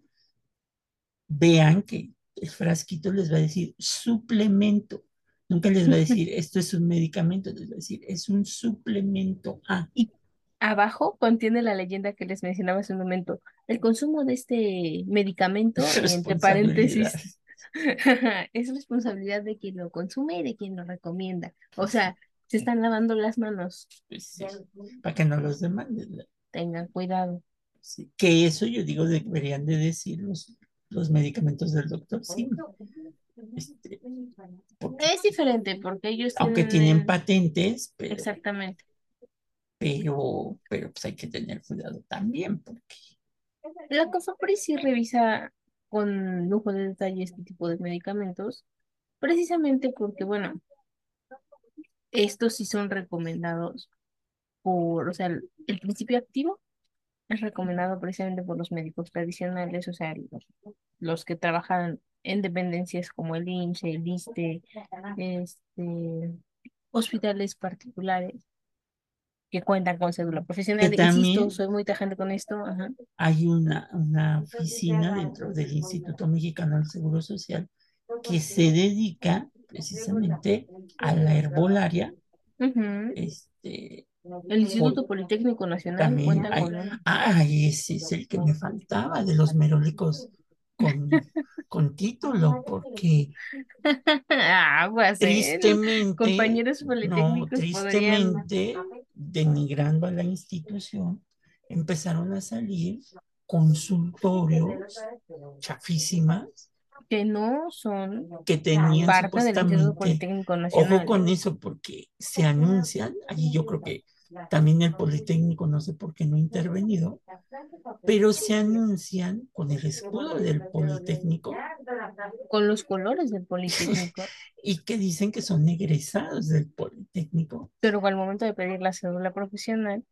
vean que el frasquito les va a decir suplemento. Nunca les va a decir esto es un medicamento, les va a decir es un suplemento A. Y abajo contiene la leyenda que les mencionaba hace un momento. El consumo de este medicamento, entre paréntesis, es responsabilidad de quien lo consume y de quien lo recomienda. O sea, se están lavando las manos. Pues sí, para que no los demanden. Tengan cuidado. Sí, que eso yo digo deberían de decir los, los medicamentos del doctor Sim. Este, porque, Es diferente porque ellos aunque tienen patentes, pero, Exactamente. pero, pero pues hay que tener cuidado también, porque La COFEPRIS sí revisa con lujo de detalle este tipo de medicamentos, precisamente porque, bueno, estos sí son recomendados por, o sea, el, el principio activo es recomendado precisamente por los médicos tradicionales, o sea, los, los que trabajan en dependencias como el IMSS, el ISSSTE, este, hospitales particulares que cuentan con cédula profesional. Insisto, también- soy muy tajante con esto, ajá. hay una, una oficina dentro del Instituto Mexicano del Seguro Social que se dedica precisamente a la herbolaria. Este, El Instituto Politécnico Nacional también cuenta hay, con un- ay, ese es el que me faltaba de los merólicos con, con título, porque ¿eh? Los tristemente, compañeros no, politécnicos podrían tristemente, denigrando a la institución, empezaron a salir consultorios chafísimas que no son que tenían parte del supuestamente, Politécnico ojo con eso, porque se anuncian, allí yo creo que también el Politécnico, no sé por qué no ha intervenido, pero se anuncian con el escudo del Politécnico. Con los colores del Politécnico, y que dicen que son egresados del Politécnico. Pero al momento de pedir la cédula profesional,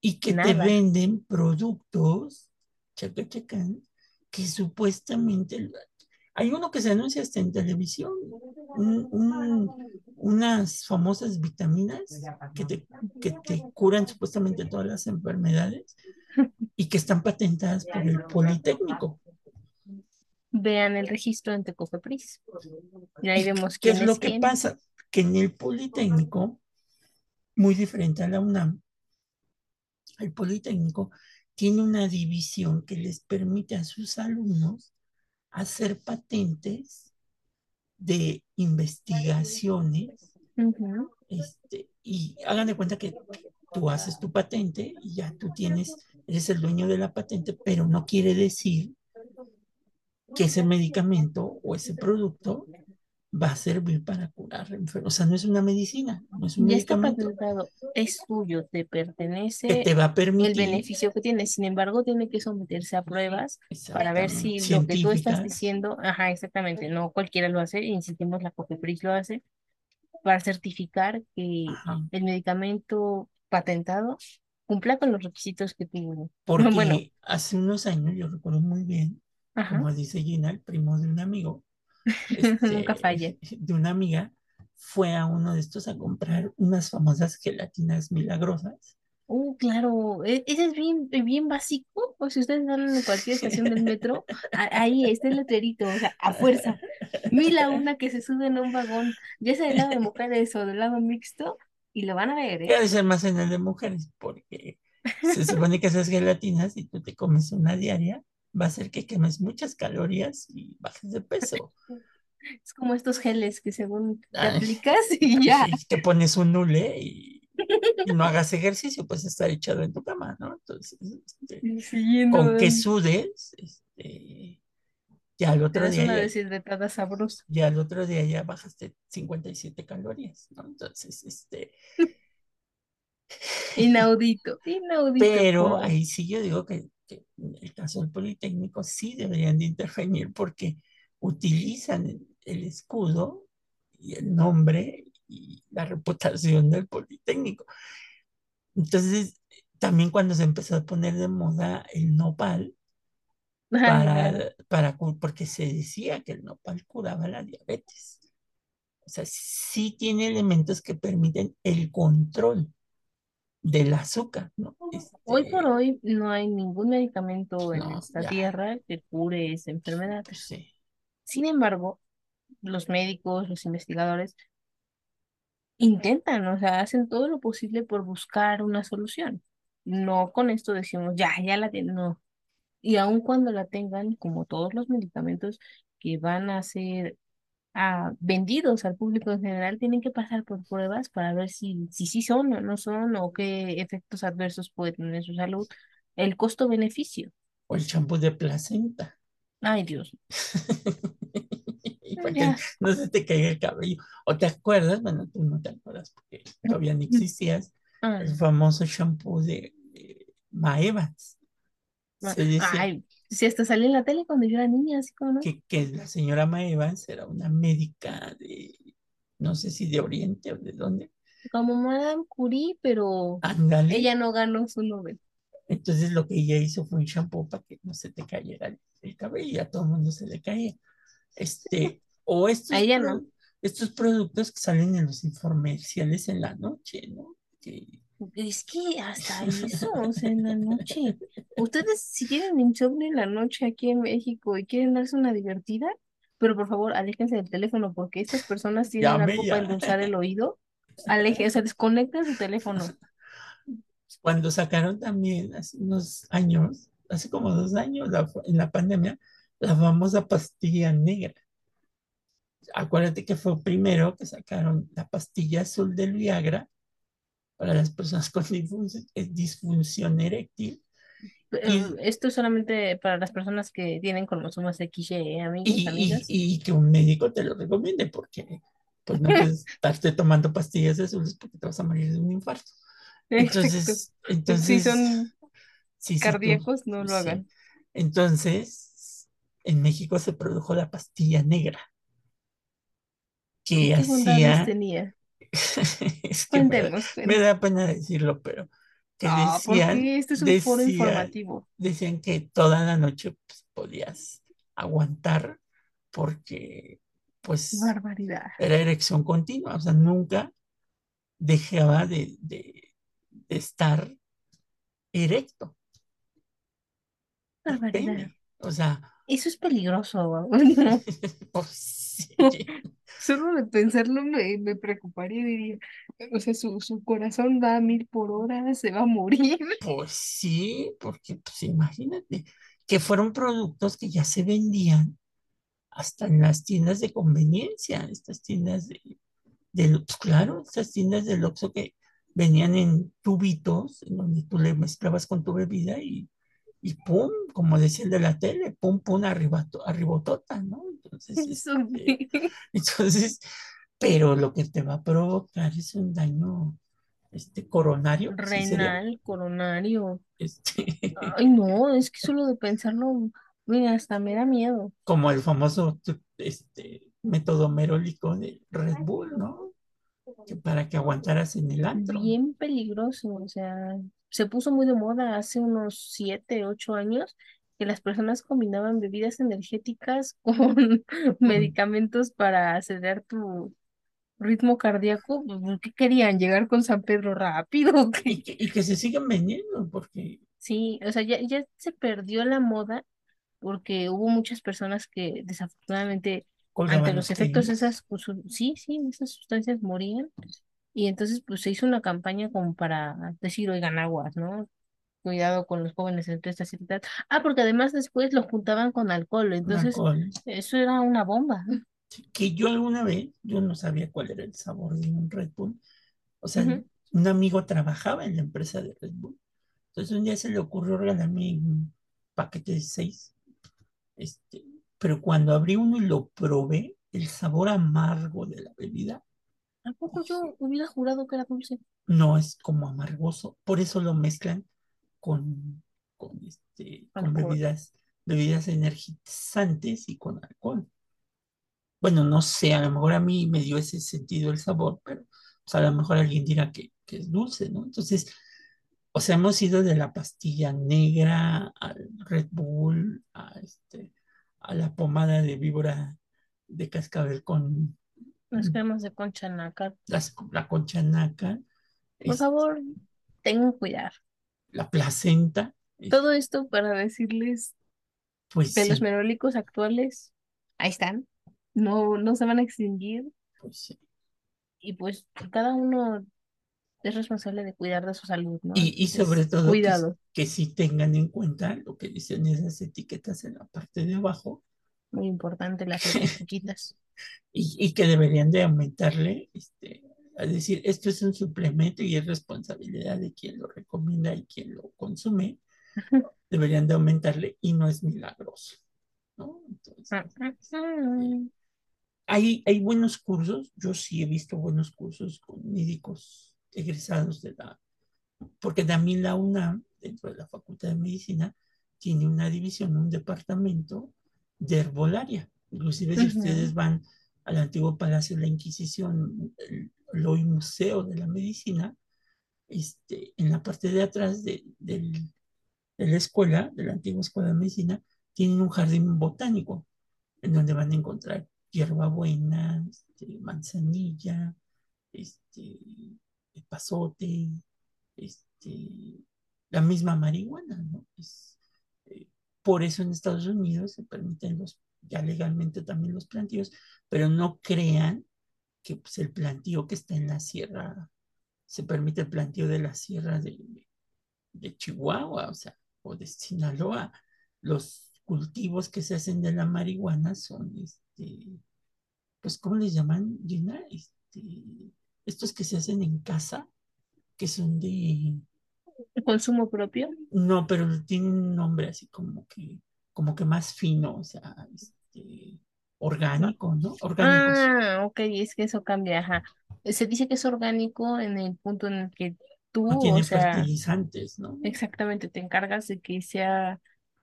y que te venden productos, chaca, chacán, que supuestamente hay uno que se anuncia hasta en televisión, un- un- unas famosas vitaminas que te, que te curan supuestamente todas las enfermedades y que están patentadas por el Politécnico. vean el registro ante COFEPRIS. Y ahí ¿Y vemos ¿Qué es lo que quién. pasa? Que en el Politécnico, muy diferente a la UNAM, el Politécnico tiene una división que les permite a sus alumnos hacer patentes de investigaciones este, y hagan de cuenta que tú haces tu patente y ya tú tienes eres el dueño de la patente, pero no quiere decir que ese medicamento o ese producto va a servir para curar enfermos. O sea, no es una medicina, no es un Ya está medicamento. patentado, es tuyo, te que pertenece te va a el permitir, beneficio que tiene. Sin embargo, tiene que someterse a pruebas para ver si lo que tú estás diciendo, ajá, exactamente, no cualquiera lo hace, insistimos, la COFEPRIS lo hace, para certificar que ajá, el medicamento patentado cumpla con los requisitos que tú, bueno, porque hace unos años, yo recuerdo muy bien, ajá, como dice Gina, el primo de un amigo, nunca falla. este, de una amiga, fue a uno de estos a comprar unas famosas gelatinas milagrosas. Uh, claro, e- ese es bien, bien básico. O si ustedes van en cualquier estación del metro, a- ahí está el letrerito, o sea, a fuerza. Mil a una que se sube en un vagón, ya sea del lado de mujeres o del lado mixto, y lo van a ver, ¿eh? debe ser más en el de mujeres, porque se supone que esas gelatinas, si tú te comes una diaria, va a hacer que quemes muchas calorías y bajes de peso. Es como estos geles que según te Ay, aplicas y ya. te pones un hule y, y no hagas ejercicio, pues estar echado en tu cama, ¿no? Entonces, este, Siguiendo, con que sudes, este, ya al otro día una ya, sabrosa. ya al otro día ya bajaste 57 calorías, ¿no? Entonces, este, Inaudito, inaudito. pero ahí sí yo digo que, que en el caso del Politécnico sí deberían de intervenir porque utilizan el, escudo y el nombre y la reputación del Politécnico. Entonces, también cuando se empezó a poner de moda el nopal, para, para, porque se decía que el nopal curaba la diabetes. O sea, sí tiene elementos que permiten el control del azúcar, ¿no? Hoy por Este, hoy no hay ningún medicamento en no, esta ya, tierra que cure esa enfermedad. sí. Sin embargo, los médicos, los investigadores intentan, o sea, hacen todo lo posible por buscar una solución. No con esto decimos, ya, ya la tienen, no. Y aun cuando la tengan, como todos los medicamentos que van a ser ah, vendidos al público en general, tienen que pasar por pruebas para ver si si sí son o no son, o qué efectos adversos pueden tener en su salud. El costo-beneficio. O el champú de placenta. Ay, Dios. Y para que Ya. no se te caiga el cabello. ¿O te acuerdas? Bueno, tú no te acuerdas porque todavía no existías. Ah, El famoso champú de, de Maevans. Se decía Ay, si hasta salí en la tele cuando yo era niña, así como, ¿no? que, que la señora Maevans era una médica de, no sé si de Oriente o de dónde. Como Madame Curie, pero Ándale. ella no ganó su Nobel. Entonces lo que ella hizo fue un shampoo para que no se te cayera el, el cabello y a todo el mundo se le caía. Este, o estos, A ella pro- no. estos productos que salen en los infomerciales en la noche, ¿no? Que, Es que hasta eso, o sea, en la noche. Ustedes, si tienen insomnio en la noche aquí en México y quieren darse una divertida, pero por favor, aléjense del teléfono porque estas personas tienen llame algo para ya. endulzar el oído. Alejen, o sea, desconecten su teléfono. Cuando sacaron también hace unos años, hace como dos años, la- en la pandemia, la famosa pastilla negra. Acuérdate que fue primero que sacaron la pastilla azul del Viagra para las personas con disfunción, eh, disfunción eréctil y, Esto es solamente para las personas que tienen cromosomas XY, ¿eh, amigos, y, y- amigas. y que un médico te lo recomiende porque pues no puedes estarte tomando pastillas azules porque te vas a morir de un infarto. Exacto. Entonces, Si entonces, son sí, sí, tú, cardíacos, no lo sí. hagan. Entonces, en México se produjo la pastilla negra que ¿Qué bondades hacía, tenía? es que me da, me pena decirlo, pero que Ah, decían, este es un foro decían, informativo. decían que toda la noche pues, podías aguantar porque pues Barbaridad. era erección continua, o sea, nunca dejaba de, de- de estar erecto Barbaridad. O sea, Eso es peligroso. Pues sí, solo de pensarlo me, me preocuparía, diría. O sea, su, su corazón va a mil por hora, se va a morir. pues sí, porque pues imagínate que fueron productos que ya se vendían hasta en las tiendas de conveniencia, estas tiendas de, de pues claro, estas tiendas del Oxxo que venían en tubitos, en donde tú le mezclabas con tu bebida y, y pum, como decía el de la tele, pum, pum, arriba, arribotota, ¿no? Entonces, este, sí. entonces, pero lo que te va a provocar es un daño este, coronario, ¿sí? Renal, coronario. Este, Ay, no, es que solo de pensarlo, mira, hasta me da miedo. como el famoso este, método merólico de Red Bull, ¿no? Que para que aguantaras en el antro. Bien peligroso, o sea, se puso muy de moda hace unos siete, ocho años que las personas combinaban bebidas energéticas con medicamentos para acelerar tu ritmo cardíaco. Pues, ¿Qué querían? ¿Llegar con San Pedro rápido? Y que, y que se siguen vendiendo, porque Sí, o sea, ya, ya se perdió la moda porque hubo muchas personas que desafortunadamente ante los efectos de esas, pues, sí, sí, esas sustancias morían. Y entonces, pues se hizo una campaña como para decir, oigan, aguas, ¿no? Cuidado con los jóvenes entre esta cierta edad. Ah, porque además después lo juntaban con alcohol, entonces alcohol. eso era una bomba. Que yo alguna vez, yo no sabía cuál era el sabor de un Red Bull. O sea, Ujú. un amigo trabajaba en la empresa de Red Bull. Entonces un día se le ocurrió regalarme un paquete de seis. Este, pero cuando abrí uno y lo probé, el sabor amargo de la bebida ¿A poco yo hubiera jurado que era dulce? no es como amargoso. Por eso lo mezclan con, con, este, con bebidas, bebidas energizantes y con alcohol. Bueno, no sé, a lo mejor a mí me dio ese sentido el sabor, pero pues, a lo mejor alguien dirá que, que es dulce, ¿no? Entonces, o sea, hemos ido de la pastilla negra al Red Bull, a, este, a la pomada de víbora de cascabel con Las cremas de concha nácar. las- la concha naca, Por es, favor, tengan cuidado. La placenta, es- Todo esto para decirles pues que los merólicos actuales, ahí están, no, no se van a extinguir pues sí. y pues cada uno es responsable de cuidar de su salud, ¿no? Y, y sobre todo que, cuidado, que sí tengan en cuenta lo que dicen esas etiquetas en la parte de abajo muy importante las letras chiquitas. y, y que deberían de aumentarle, este, a decir, esto es un suplemento y es responsabilidad de quien lo recomienda y quien lo consume, deberían de aumentarle y no es milagroso, ¿no? Entonces, Mm, hay, hay buenos cursos, yo sí he visto buenos cursos con médicos egresados de la, porque también la UNAM, dentro de la Facultad de Medicina, tiene una división, un departamento de herbolaria. Inclusive si ustedes van al antiguo Palacio de la Inquisición, el, el hoy Museo de la Medicina, este, en la parte de atrás de, del- de la escuela, de la antigua escuela de medicina, tienen un jardín botánico en donde van a encontrar hierbabuena, este, manzanilla, este, pasote, este, la misma marihuana, ¿no? Es, eh, por eso en Estados Unidos se permiten los, ya legalmente también los plantíos, pero no crean que pues, el plantío que está en la sierra, se permite el plantío de la sierra de, de Chihuahua, o sea, o de Sinaloa. Los cultivos que se hacen de la marihuana son, este, pues, ¿cómo les llaman, Gina? Este, estos que se hacen en casa, que son de, Consumo propio. no, pero tienen un nombre así como que, como que más fino, o sea, este, orgánico, ¿no? Orgánicos. Ah, ok, es que eso cambia, ajá. Se dice que es orgánico en el punto en el que tú, No o tiene sea, fertilizantes, ¿no? exactamente te encargas de que sea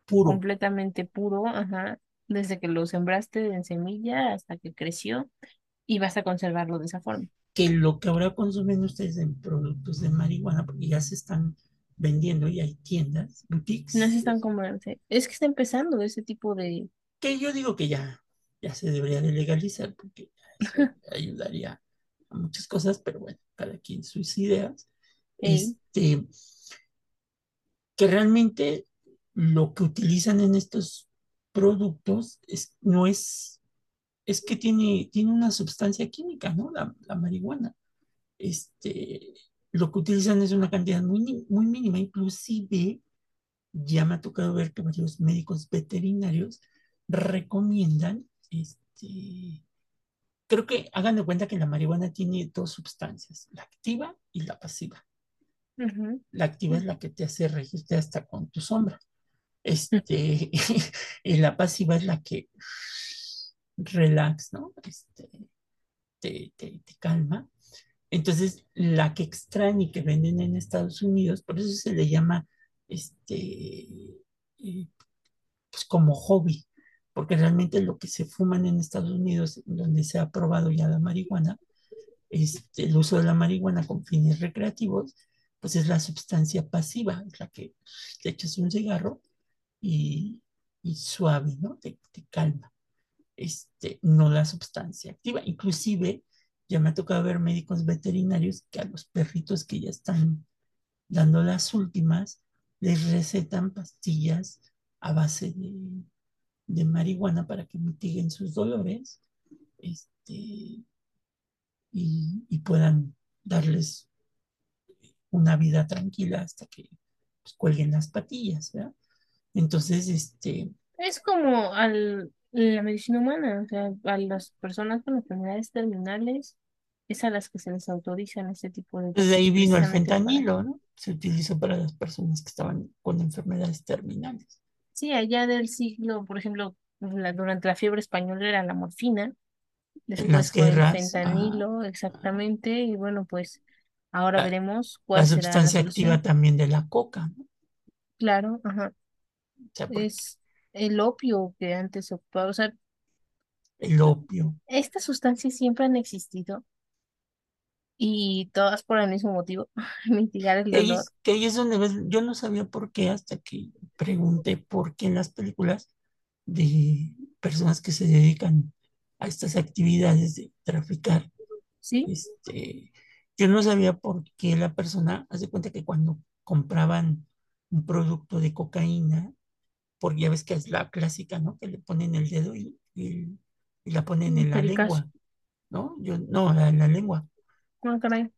Puro. completamente puro, ajá, desde que lo sembraste en semilla hasta que creció y vas a conservarlo de esa forma. que lo que ahora consumen ustedes en productos de marihuana, porque ya se están vendiendo y hay tiendas, boutiques, No se están como, es que está empezando ese tipo de, que yo digo que ya, ya se debería de legalizar, porque eso ayudaría a muchas cosas, pero bueno, cada quien sus ideas. Este, que realmente lo que utilizan en estos productos es, no es, es que tiene, tiene una sustancia química, ¿no? La, la marihuana. Este, lo que utilizan es una cantidad muy, muy mínima, inclusive ya me ha tocado ver que varios médicos veterinarios recomiendan este, creo que hagan de cuenta que la marihuana tiene dos sustancias, la activa y la pasiva. La activa es la que te hace reírte hasta con tu sombra. Este, y la pasiva es la que relax, ¿no? Este, te, te, te calma. Entonces, la que extraen y que venden en Estados Unidos, por eso se le llama este, eh, pues como hobby, porque realmente lo que se fuman en Estados Unidos, donde se ha aprobado ya la marihuana, este, el uso de la marihuana con fines recreativos, pues es la sustancia pasiva, es la que te echas un cigarro y, y suave, ¿no? Te, te calma. Este, no la sustancia activa. Inclusive, ya me ha tocado ver médicos veterinarios que a los perritos que ya están dando las últimas, les recetan pastillas a base de, de marihuana para que mitiguen sus dolores este, y, y puedan darles una vida tranquila hasta que pues, cuelguen las patillas, ¿verdad? Entonces, este, Es como al, la medicina humana, o sea, a las personas con enfermedades terminales, es a las que se les autorizan este tipo de pues de ahí vino el fentanilo, ¿no? Se utilizó para las personas que estaban con enfermedades terminales. Sí, allá del siglo, por ejemplo, la- durante la fiebre española era la morfina, después las fue el guerras, fentanilo, exactamente, y bueno, pues ahora La- veremos La cuál será la sustancia activa solución. también de la coca, ¿no? Claro, ajá, O sea, porque es el opio que antes se ocupaba, o sea, el opio. estas sustancias siempre han existido y todas por el mismo motivo, mitigar el ahí, dolor. es- que ahí es donde ves, yo no sabía por qué hasta que pregunté por qué en las películas de personas que se dedican a estas actividades de traficar, ¿Sí? este, yo no sabía por qué la persona, hace cuenta que cuando compraban un producto de cocaína, porque ya ves que es la clásica, ¿no? Que le ponen el dedo y, y- y la ponen en la lengua, ¿no? Yo, no, la- en la lengua. Ah, caray.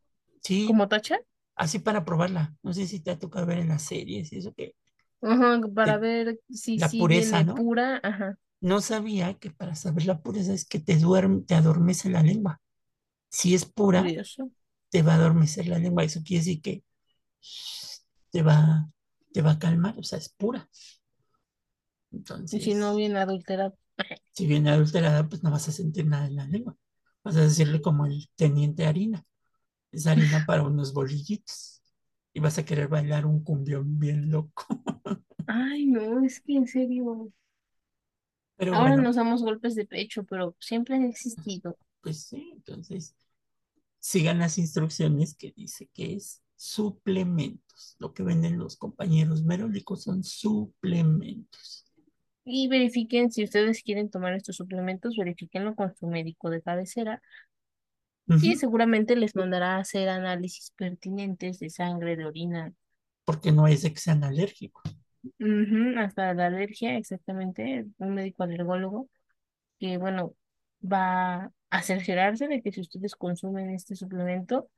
Sí, ¿Como tacha? así para probarla. No sé si te ha tocado ver en las series y eso que Ajá, para te- ver si la sí pureza, viene ¿no? pura, ajá. no sabía que para saber la pureza es que te duerme, te adormece la lengua. Si es pura, Curioso. te va a adormecer la lengua. Eso quiere decir que te va, te va a calmar, o sea, es pura. Y Entonces, si no viene adulterado. si viene adulterada, pues no vas a sentir nada en la lengua. Vas a decirle como el teniente harina. Es harina para unos bolillitos. Y vas a querer bailar un cumbión bien loco. Ay, no, es que en serio. Pero Ahora bueno, nos damos golpes de pecho, pero siempre han existido. pues sí, entonces sigan las instrucciones que dice que es suplementos. Lo que venden los compañeros merólicos son suplementos. Y verifiquen, si ustedes quieren tomar estos suplementos, verifíquenlo con su médico de cabecera y Ujú, seguramente les mandará a hacer análisis pertinentes de sangre, de orina, Porque no es de que sean alérgicos. hasta la alergia, exactamente, un médico alergólogo que, bueno, va a cerciorarse de que si ustedes consumen este suplemento,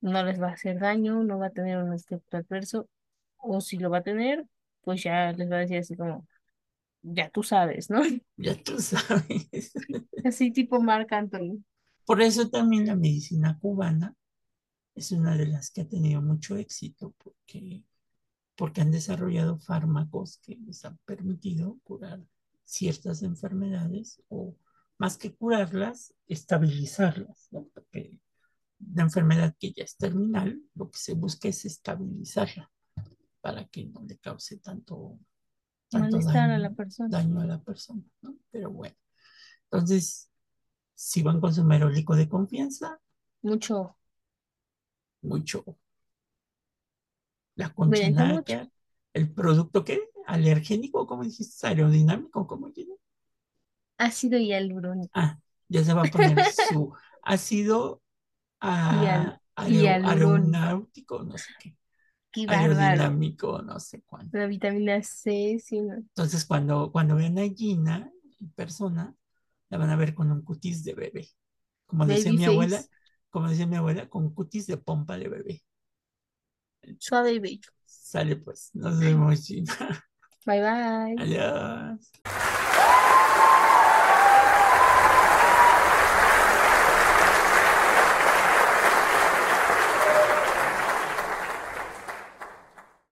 no les va a hacer daño, no va a tener un efecto adverso, o si lo va a tener, pues ya les va a decir así como, ya tú sabes, ¿no? Ya tú sabes. Así tipo Marc Anthony. Por eso también la medicina cubana es una de las que ha tenido mucho éxito, porque, porque han desarrollado fármacos que les han permitido curar ciertas enfermedades o más que curarlas, estabilizarlas, ¿no? Porque una enfermedad que ya es terminal, lo que se busca es estabilizarla para que no le cause tanto, tanto Malestar a daño, la persona. daño a la persona, ¿no? Pero bueno, entonces, si van con su merólico de confianza, Mucho. mucho la nácar, el producto que alergénico, como dijiste, aerodinámico, como dijiste. Ácido hialurónico. Ah, ya se va a poner su ácido a- Hial- hialurónico. aeronáutico, no sé qué, aerodinámico, no sé cuánto. La vitamina C, sí, ¿no? Entonces, cuando, cuando vean a Gina en persona, la van a ver con un cutis de bebé. Como decía Baby mi abuela, como decía mi abuela, con cutis de pompa de bebé. Suave y bello. Sale pues, nos vemos, Gina. Bye bye. Adiós.